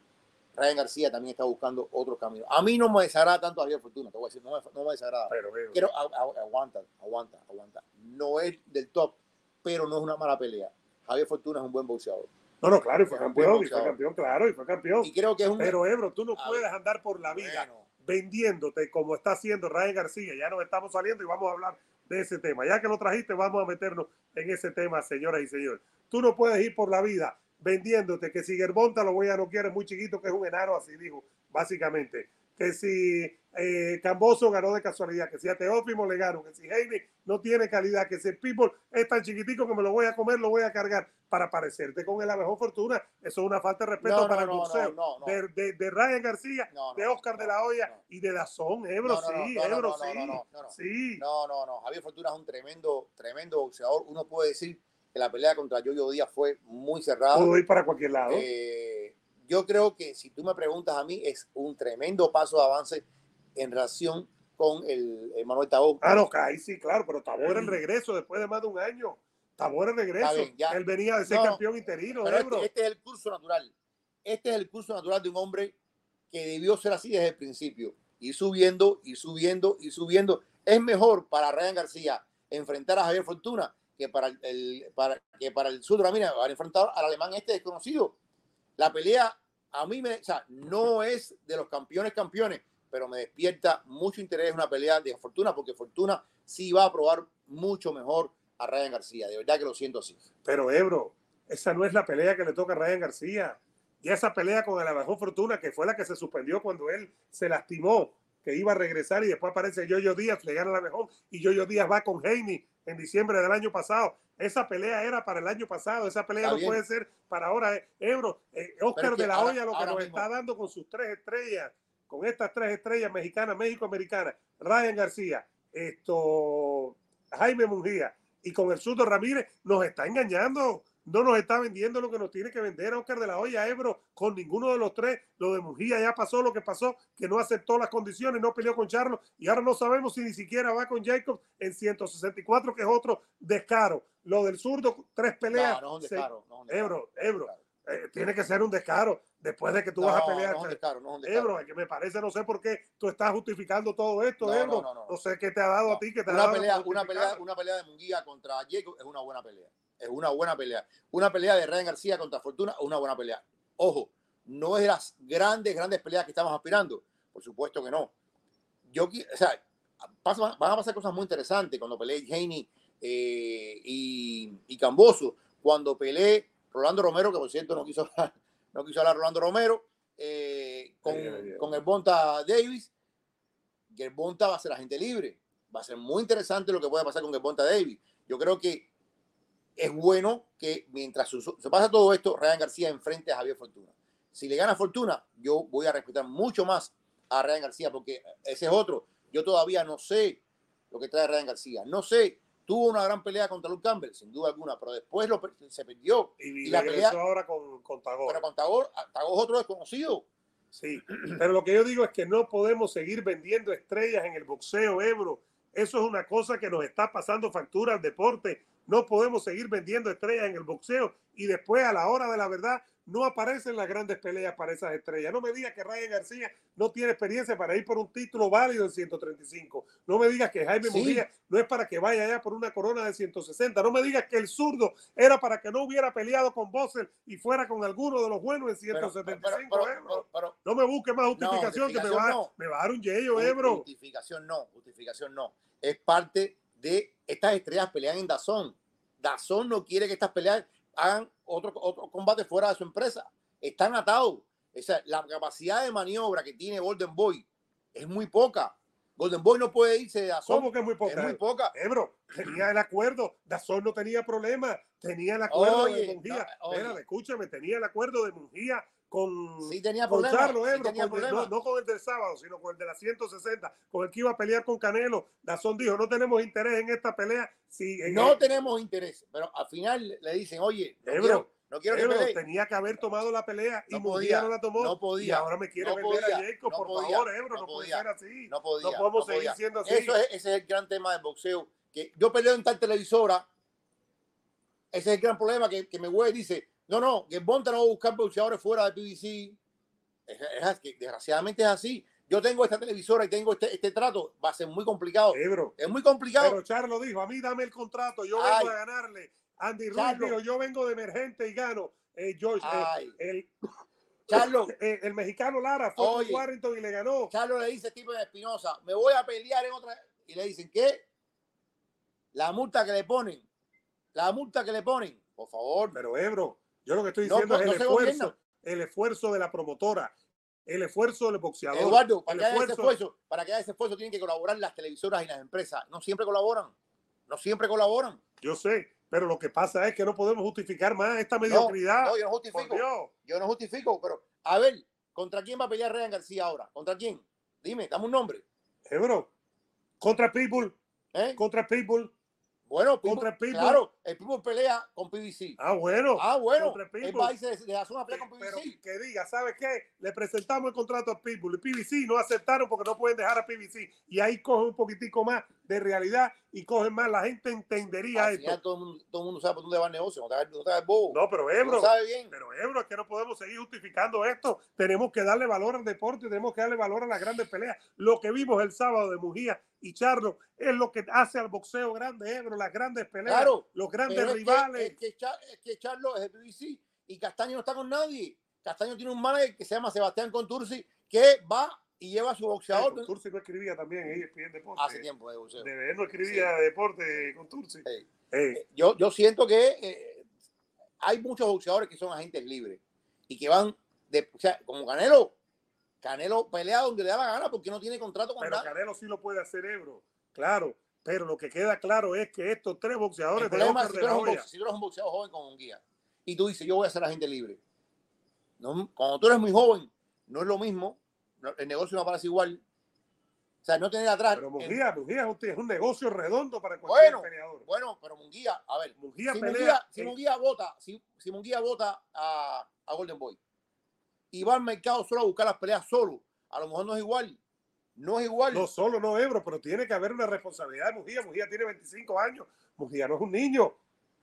Ryan García también está buscando otro camino. A mí no me desagrada tanto Javier Fortuna, te voy a decir, no me, no me desagrada. Pero, Quiero, aguanta, aguanta, aguanta. No es del top, pero no es una mala pelea. Javier Fortuna es un buen boxeador. No, no, claro, y fue campeón, y fue campeón, claro, y fue campeón. Y creo que es un... Pero, Ebro, tú no puedes andar por la vida vendiéndote como está haciendo Ryan García. Ya nos estamos saliendo y vamos a hablar de ese tema. Ya que lo trajiste, vamos a meternos en ese tema, señoras y señores. Tú no puedes ir por la vida vendiéndote que si Gervonta lo voy a no quiere muy chiquito, que es un enano, así dijo, básicamente. Que si eh, Camboso ganó de casualidad, que si a Teófimo le ganó, que si Heine no tiene calidad, que si People es tan chiquitico que me lo voy a comer, lo voy a cargar para parecerte con la mejor fortuna. Eso es una falta de respeto No, para el no, boxeo. no, no, no. De, de- de Ryan García, de Oscar de la Hoya y de Dazón, Ebro, sí, Ebro, sí. no, no, no, no. Sí. No, no, no. Javier Fortuna es un tremendo, tremendo boxeador. Uno puede decir que la pelea contra Yoyo Díaz fue muy cerrada. Puedo ir para cualquier lado. Eh, yo creo que si tú me preguntas a mí, es un tremendo paso de avance en relación con el, el Manuel Tabó. Ah, no, Kai, sí, claro, pero Tabor el regreso después de más de un año. Tabor el regreso. Bien. Él venía de ser No, campeón interino, Pero este, este es el curso natural. Este es el curso natural de un hombre que debió ser así desde el principio. Ir subiendo, y subiendo, y subiendo. Es mejor para Ryan García enfrentar a Javier Fortuna que para el, para, que para el Sur Mira, para enfrentar al alemán este desconocido. La pelea a mí me, o sea, no es de los campeones campeones, pero me despierta mucho interés una pelea de Fortuna porque Fortuna sí va a probar mucho mejor a Ryan García. De verdad que lo siento así. Pero Ebro, esa no es la pelea que le toca a Ryan García. Y esa pelea con el mejor fortuna, que fue la que se suspendió cuando él se lastimó, que iba a regresar y después aparece Yoyo Díaz, le gana la mejor, y Yoyo Díaz va con Heini en diciembre del año pasado. Esa pelea era para el año pasado, esa pelea no puede ser para ahora. eh, Ebro, eh, Oscar de la Hoya lo que nos mismo- está dando con sus tres estrellas, con estas tres estrellas mexicanas, México-americanas, Ryan García, esto, Jaime Mungía y con el surdo Ramírez, nos está engañando. No nos está vendiendo lo que nos tiene que vender Oscar de la Hoya, Ebro, con ninguno de los tres. Lo de Mujía ya pasó lo que pasó, que no aceptó las condiciones, no peleó con Charlo y ahora no sabemos si ni siquiera va con Jacob en 164, que es otro descaro. Lo del zurdo, tres peleas. No, no un descaro. no es un descaro. Ebro, Ebro, eh, tiene que ser un descaro después de que tú No, vas a pelear. No descaro, no. Ebro, que me parece, no sé por qué tú estás justificando todo esto, No, Ebro. no, no, no. No sé qué te ha dado a ti, que te ha una dado pelea, una pelea, una pelea de Munguía contra Jacob es una buena pelea. Es una buena pelea. Una pelea de Ryan García contra Fortuna una buena pelea. Ojo, no es de las grandes, grandes peleas que estamos aspirando. Por supuesto que no. Yo, o sea, pasa- van a pasar cosas muy interesantes cuando pelee Haney eh, y, y Camboso. Cuando pelee Rolando Romero, que por cierto no quiso hablar, no quiso hablar Rolando Romero, eh, con, Ay, ay, ay. con el Bonta Davis, que el Bonta va a ser agente libre. Va a ser muy interesante lo que puede pasar con el Bonta Davis. Yo creo que es bueno que mientras se pasa todo esto, Ryan García enfrente a Javier Fortuna. Si le gana Fortuna, yo voy a respetar mucho más a Ryan García, porque ese es otro. Yo todavía no sé lo que trae Ryan García. No sé. Tuvo una gran pelea contra Luke Campbell, sin duda alguna, pero después lo, se perdió. Y, y la pelea- ahora con, con Tagore. Pero con Tagor, Tagor es otro desconocido. Sí, pero lo que yo digo es que no podemos seguir vendiendo estrellas en el boxeo, Ebro. Eso es una cosa que nos está pasando factura al deporte. No podemos seguir vendiendo estrellas en el boxeo y después a la hora de la verdad no aparecen las grandes peleas para esas estrellas. No me digas que Ryan García no tiene experiencia para ir por un título válido en 135. No me digas que Jaime Sí. Mujía no es para que vaya allá por una corona de 160. No me digas que el zurdo era para que no hubiera peleado con Bossel y fuera con alguno de los buenos en Pero, 175. pero- pero- Ebro. pero- No me busques más justificación, que me va, no. me va a dar un yello, eh, bro. Justificación no, justificación no. Es parte de estas estrellas pelean en Dazón. Dazón no quiere que estas peleas hagan otro, otro combate fuera de su empresa. Están atados. O sea, la capacidad de maniobra que tiene Golden Boy es muy poca. Golden Boy no puede irse de Dazón. ¿Cómo que es muy poca? Es muy poca. Eh, bro, tenía el acuerdo. Dazón no tenía problema. Tenía el acuerdo Oye, de Mungía. no. Espérate, escúchame, tenía el acuerdo de Mungía con, Sí tenía con problemas. Charlo, sí bro, tenía con el- no, con el del sábado, sino con el de la 160, con el que iba a pelear con Canelo. Dazón dijo, no tenemos interés en esta pelea. Si, en- No en- tenemos interés, pero al final le dicen, oye, no Eh, quiero, no quiero que tenía que haber tomado la pelea y No Mungía podía, no la tomó. no podía, y ahora me quiere vender podía, a Jacob, no por podía, favor, Ebro, no puede podía, ser así. No podía. no podemos seguir siendo así. Eso es, ese es el gran tema del boxeo. Que yo peleo en tal televisora. Ese es el gran problema que, que me güey dice, no, no, que Bonta no va a buscar boxeadores fuera de PBC. Es, es desgraciadamente es así. Yo tengo esta televisora y tengo este, este trato. Va a ser muy complicado. Ebro, Es muy complicado. Pero Charlo dijo, a mí dame el contrato, yo Ay. vengo a ganarle. Andy dijo, yo vengo de emergente y gano. Eh, George, eh, el, Charlo, eh, el mexicano Lara fue Oye. con Warrington y le ganó. Charlo le dice Steven Espinosa, me voy a pelear en otra. Y le dicen, ¿qué? La multa que le ponen. La multa que le ponen. Por favor. Pero Ebro, yo lo que estoy diciendo no, es el esfuerzo, el esfuerzo de la promotora. el esfuerzo del boxeador. Eduardo, para que haya ese esfuerzo- para que haya ese esfuerzo tienen que colaborar las televisoras y las empresas. No siempre colaboran. No siempre colaboran. Yo sé, pero lo que pasa es que no podemos justificar más esta mediocridad. no, yo no justifico. Yo no justifico, pero a ver, ¿contra quién va a pelear Ryan García ahora? ¿Contra quién? Dime, dame un nombre. Ebro, contra People, ¿eh? contra People. Bueno, contra Pitbull- Pitbull. claro, el Pitbull pelea con PBC. Ah, bueno. Ah, bueno, a irse de, de hacer una pelea con Pero PBC. que diga, ¿sabes qué? Le presentamos el contrato a Pitbull y PBC no aceptaron porque no pueden dejar a PBC. Y ahí cogen un poquitico más de realidad y cogen más. La gente entendería esto. todo el, mundo, todo el mundo sabe por dónde va el negocio, no no bobo. No, pero Ebro, lo sabes bien. pero Ebro, es que no podemos seguir justificando esto. Tenemos que darle valor al deporte, tenemos que darle valor a las grandes peleas. Lo que vimos el sábado de Mujía y Charlo es lo que hace al boxeo grande, Ebro, las grandes peleas, Claro, los grandes Pero es que- rivales. Es que, es que Charlo es de PBC y Castaño no está con nadie. Castaño tiene un manager que se llama Sebastián Contursi que va y lleva a su boxeador Turci no escribía también ESPN Deporte. hace tiempo de boxeo. De no escribía de deporte con Turci. Sí. Eh, Yo, yo siento que eh, hay muchos boxeadores que son agentes libres y que van, de, o sea, como Canelo. Canelo pelea donde le da la gana porque no tiene contrato con pero. Canelo sí lo puede hacer Ebro, claro. Pero lo que queda claro es que estos tres boxeadores El de Oscar si de tú, la eres un Hoya, boxe- si tú eres un boxeador joven con un guía y tú dices, yo voy a ser agente libre. No, cuando tú eres muy joven, no es lo mismo. el negocio no parece igual. O sea, no tener atrás. pero el- Mujía, Mujía es un, negocio redondo para cualquier Bueno, peleador. bueno, pero Munguía, a ver, Mujía si pelea. Munguía, si Munguía vota, si, si Munguía vota a, a Golden Boy y va al mercado solo a buscar las peleas solo, a lo mejor no es igual. No es igual. no solo no Ebro, pero tiene que haber una responsabilidad de Mujía. Mujía tiene 25 años. Mujía no es un niño.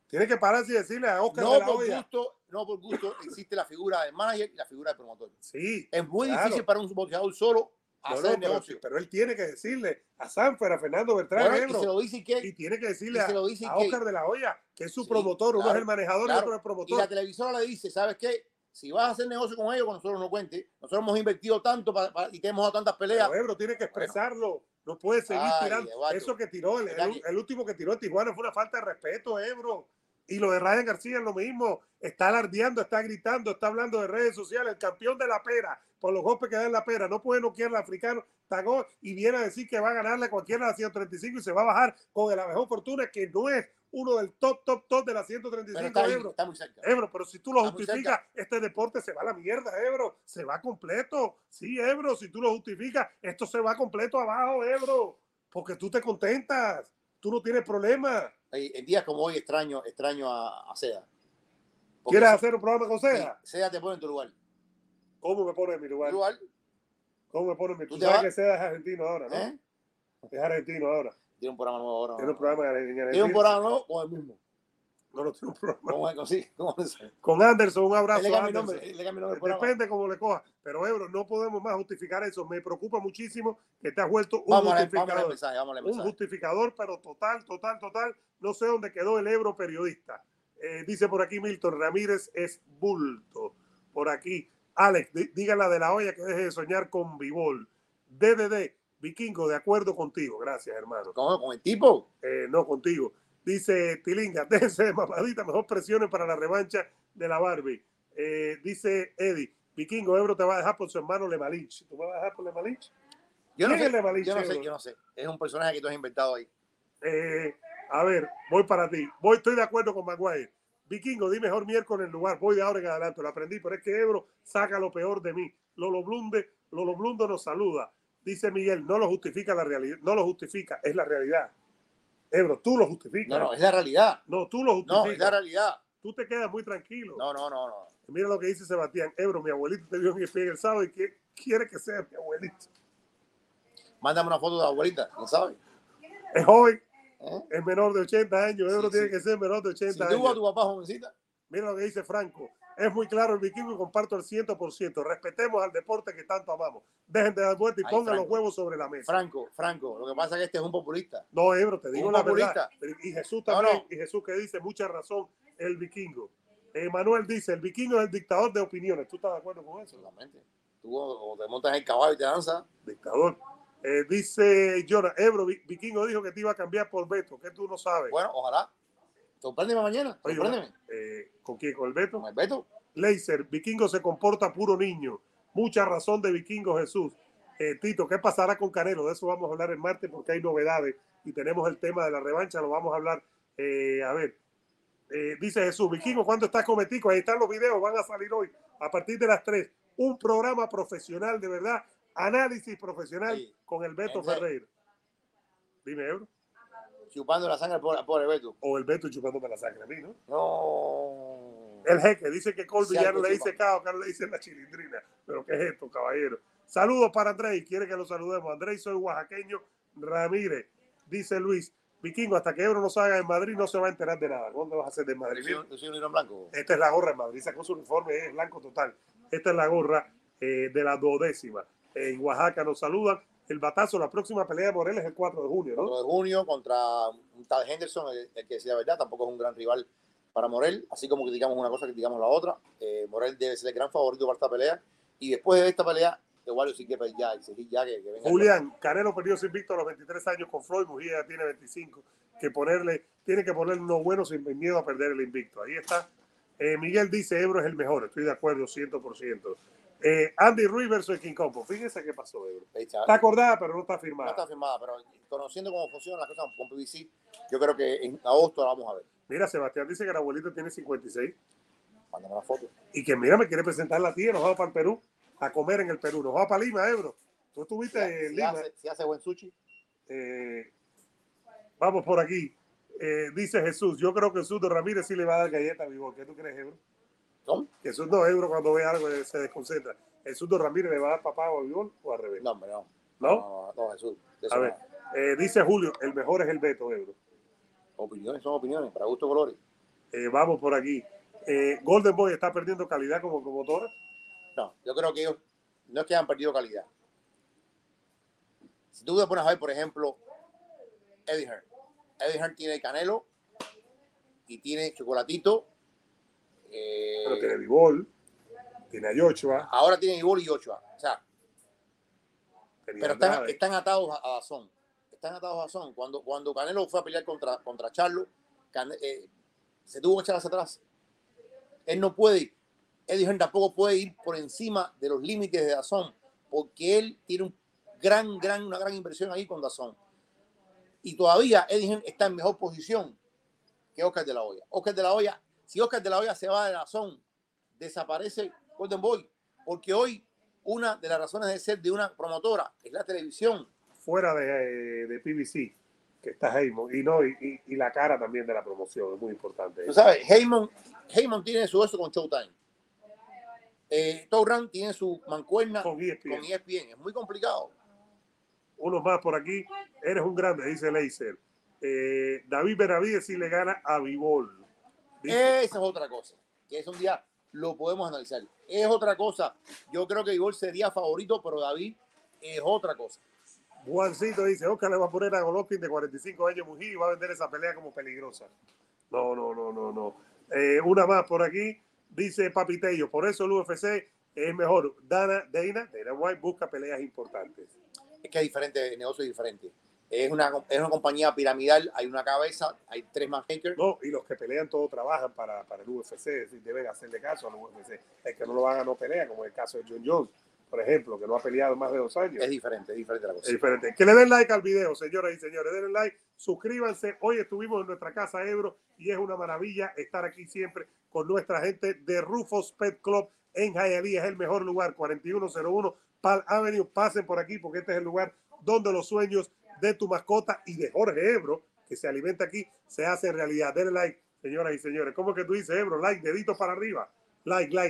Tiene que pararse y decirle a Oscar de no la por gusto, no por gusto existe la figura del manager y la figura del promotor. Sí, Es muy Claro. difícil para un boxeador solo no, hacer no, pero, negocio. pero él tiene que decirle a Sanfer, a Fernando Bertrán, Bueno, y Ebro, se lo dice que y tiene que decirle y a, Oscar de la Hoya, que es su Sí, promotor, uno claro, es el manejador claro. y otro es el y promotor. la televisora le dice, ¿sabes qué? Si vas a hacer negocio con ellos, con nosotros no cuente. Nosotros hemos invertido tanto pa- pa- y te hemos dado tantas peleas. Pero Ebro tiene que expresarlo. No puede seguir Ay, tirando. Eso que tiró, el, ¿Verdad el- que- el último que tiró en Tijuana fue una falta de respeto, Ebro. Y lo de Ryan García es lo mismo. Está alardeando, está gritando, está hablando de redes sociales. El campeón de la pera, por los golpes que da en la pera, no puede noquear al africano. Tagó y viene a decir que va a ganarle a cualquiera de las 135 y se va a bajar con el mejor fortuna, que no es uno del top, top, top de las pero 135 está, ahí, está muy cerca. Ebro, pero si tú lo Está justificas, este deporte se va a la mierda, Ebro. Se va completo. Sí, Ebro, si tú lo justificas, esto se va completo abajo, Ebro. Porque tú te contentas. Tú no tienes problema. En días como hoy extraño, extraño a, a Seda. Porque ¿Quieres hacer un programa con Seda? sí, Seda te pone en tu lugar. ¿Cómo me pone en mi lugar? ¿Tu lugar? ¿Cómo me pone en mi ¿Tú Tú te sabes vas? que Seda es argentino ahora, ¿no? ¿Eh? Es argentino ahora. Tiene un programa nuevo ahora. Tiene un programa en Argentina. Tiene un programa nuevo con el mismo. No, no tiene un programa. ¿Cómo es? Sí, ¿cómo es? Con Anderson, un abrazo le Anderson. nombre. le. Depende cómo le coja. Pero, Ebro, no podemos más justificar eso. Me preocupa muchísimo que te has vuelto un justificador. mensaje, un justificador, pero total, total, total. No sé dónde quedó el Ebro periodista. Eh, dice por aquí Milton Ramírez es bulto. Por aquí, Alex, dí- dígale de la olla que deje de soñar con Bibol. DDD, Vikingo, de acuerdo contigo. Gracias, hermano. ¿Cómo? ¿Con el tipo? Eh, no contigo. Dice Tilinga, déjense de mamadita, mejor presiones para la revancha de la Barbie. Eh, dice Eddie, Vikingo Ebro te va a dejar por su hermano Lemalich. ¿Tú me vas a dejar por Lemalich? Yo no ¿Quién sé, Lemalich, yo no sé, yo no sé. Es un personaje que tú has inventado ahí. Eh, a ver, voy para ti. Voy, estoy de acuerdo con Maguire. Vikingo, di mejor miércoles en lugar. Voy de ahora en adelante. Lo aprendí, pero es que Ebro saca lo peor de mí. Lolo Blunde, Lolo Blundo nos saluda. Dice Miguel, no lo justifica la realidad. No lo justifica, es la realidad. Ebro, tú lo justificas. No, no, es la realidad. No, tú lo No, es justificas. la realidad. tú te quedas muy tranquilo. No, no, no, no. Mira lo que dice Sebastián. Ebro, mi abuelito te vio en ESPN el sábado y que- quiere que sea mi abuelito. Mándame una foto de la abuelita, ¿no sabes? Es joven, ¿Eh? es menor de 80 años. Ebro Sí, tiene sí. que ser menor de 80 Si años. tuvo a tu papá jovencita, Mira lo que dice Franco. Es muy claro el vikingo y comparto el 100%. Respetemos al deporte que tanto amamos. Dejen de dar vuelta y Ay, pongan los huevos sobre la mesa. Franco, Franco, lo que pasa es que este es un populista. No, Ebro, te digo Un la populista. verdad. Y Jesús también, no. y Jesús que dice mucha razón, el vikingo. Eh, Manuel dice, el vikingo es el dictador de opiniones. ¿Tú estás de acuerdo con eso? Solamente. Tú como te montas el caballo y te danzas. Dictador. Eh, dice Jonah, Ebro, Vi- vikingo dijo que te iba a cambiar por Beto, que tú no sabes. Bueno, ojalá. Sorpréndeme mañana. Oye, Sorpréndeme. eh, ¿Con quién? ¿Con el Beto? Con el Beto. Laser, Vikingo se comporta puro niño. Mucha razón de Vikingo Jesús. Eh, Tito, ¿qué pasará con Canelo? De eso vamos a hablar el martes porque hay novedades y tenemos el tema de la revancha, lo vamos a hablar. Eh, a ver, eh, dice Jesús, Vikingo, ¿cuándo estás con Metico? Ahí están los videos, van a salir hoy a partir de las 3. Un programa profesional, de verdad, análisis profesional Sí. con el Beto. Ferreira. Dime, Ebro. Chupando la sangre pobre, al pobre Beto. O el Beto chupándome la sangre a mí, ¿no? No. El jeque dice que Colby ya no le dice cao, que ahora le dice la chilindrina. Pero ¿qué es esto, caballero? Saludos para Andrés. Quiere que lo saludemos. Andrés, soy oaxaqueño Ramírez. Dice Luis. Vikingo, hasta que Ebro no salga en Madrid no se va a enterar de nada. ¿Dónde vas a hacer de Madrid? Yo soy, un blanco. Esta es la gorra en Madrid. Sacó su uniforme, es blanco total. Esta es la gorra eh, de la duodécima. En Oaxaca nos saludan. El batazo, la próxima pelea de Morel es el 4 de junio, ¿no? 4 de junio contra un tal Henderson, el, el que decía la verdad, tampoco es un gran rival para Morel. Así como criticamos una cosa, criticamos la otra. Eh, Morel debe ser el gran favorito para esta pelea. Y después de esta pelea, igual sí que ya, exigir ya que, que venga. Julián, Canelo perdió sin invicto a los 23 años con Floyd, Mujía ya tiene 25, que ponerle, tiene que ponerle uno bueno sin miedo a perder el invicto. Ahí está. Eh, Miguel dice, Ebro es el mejor, estoy de acuerdo, 100%. Eh, Andy Ruiz versus King Compo, fíjense qué pasó, Ebro. Está. Acordada, pero no está No firmada. está firmada, pero conociendo cómo funcionan las cosas con PBC, yo creo que en agosto la vamos a ver. Mira, Sebastián dice que la abuelita tiene 56 Mándame la foto. y que mira, me quiere presentar la tía, nos vamos para el Perú a comer en el Perú, nos vamos para Lima, Ebro. Tú estuviste en Si Lima. hace, si hace buen sushi, Eh, vamos por aquí. Eh, dice Jesús, yo creo que Sudo Ramírez sí le va a dar galleta a Vivol. ¿Qué tú crees, Ebro? ¿No? Jesús no, Ebro cuando ve algo eh, se desconcentra. Jesús de Ramírez le va a dar papá a Vivol o al revés. No, hombre, no. ¿No? No, no, Jesús. A ver, eh, dice Julio, el mejor es el Beto, Ebro. Opiniones son opiniones, para gusto colores. Eh, vamos por aquí. Eh, Golden Boy está perdiendo calidad como promotora. No, yo creo que ellos no es que hayan perdido calidad. Si tú te pones a ver, por ejemplo, Eddie Hearn. Eddie Hearn tiene Canelo y tiene Chocolatito. Eh, Pero tiene Vivol, tiene a Joshua, ahora tiene Igor y Ochoa. O sea, pero están, están atados a, Dazón. Están atados a Dazón. Cuando, cuando Canelo fue a pelear contra, contra Charlo, eh, se tuvo que echar hacia atrás. Él no puede, Eddie Hearn tampoco puede ir por encima de los límites de Dazón, porque él tiene un gran, gran, una gran inversión ahí con Dazón. Y todavía Eddie Hearn está en mejor posición que Oscar de la Hoya. Oscar de la Hoya, si Oscar de la Hoya se va de Dazón, desaparece Golden Boy, porque hoy una de las razones de ser de una promotora es la televisión. fuera de, eh, de PBC, que está Heyman, y no, y, la cara también de la promoción, es muy importante. Tú sabes, Heyman, Heyman tiene su eso con Showtime. Eh, Torran tiene su mancuerna Con E con ESPN. ESPN. Es muy complicado. Unos más por aquí. Eres un grande, dice Leiser. Eh, David Benavides sí le gana a Vivol. Esa es otra cosa. Que es un día lo podemos analizar. Es otra cosa. Yo creo que Igor sería favorito, pero David es otra cosa. Juancito dice, Oscar le va a poner a Golovkin de 45 años Mují y va a vender esa pelea como peligrosa. No, no, no, no, no. Eh, una más por aquí. Dice Papitello, por eso el UFC es mejor. Dana, Dana, Dana White busca peleas importantes. Es que es diferente, el negocio es diferente. Es una, es una compañía piramidal, hay una cabeza, hay tres matchmakers. No, y los que pelean todos trabajan para, para el UFC, es decir, deben hacerle caso al UFC. El que no lo haga no pelea, como el caso de John Jones, por ejemplo, que no ha peleado más de dos años. Es diferente, es diferente la cosa. Es diferente. Que le den like al video, señoras y señores. Denle like, suscríbanse. Hoy estuvimos en nuestra casa Ebro y es una maravilla estar aquí siempre con nuestra gente de Rufus Pet Club en Hialeah. Es el mejor lugar, 4101 Pal Avenue. Pasen por aquí porque este es el lugar donde los sueños de tu mascota y de Jorge Ebro, que se alimenta aquí, se hacen realidad. Denle like, señoras y señores. ¿Cómo que tú dices, Ebro? Like, dedito para arriba. Like, like.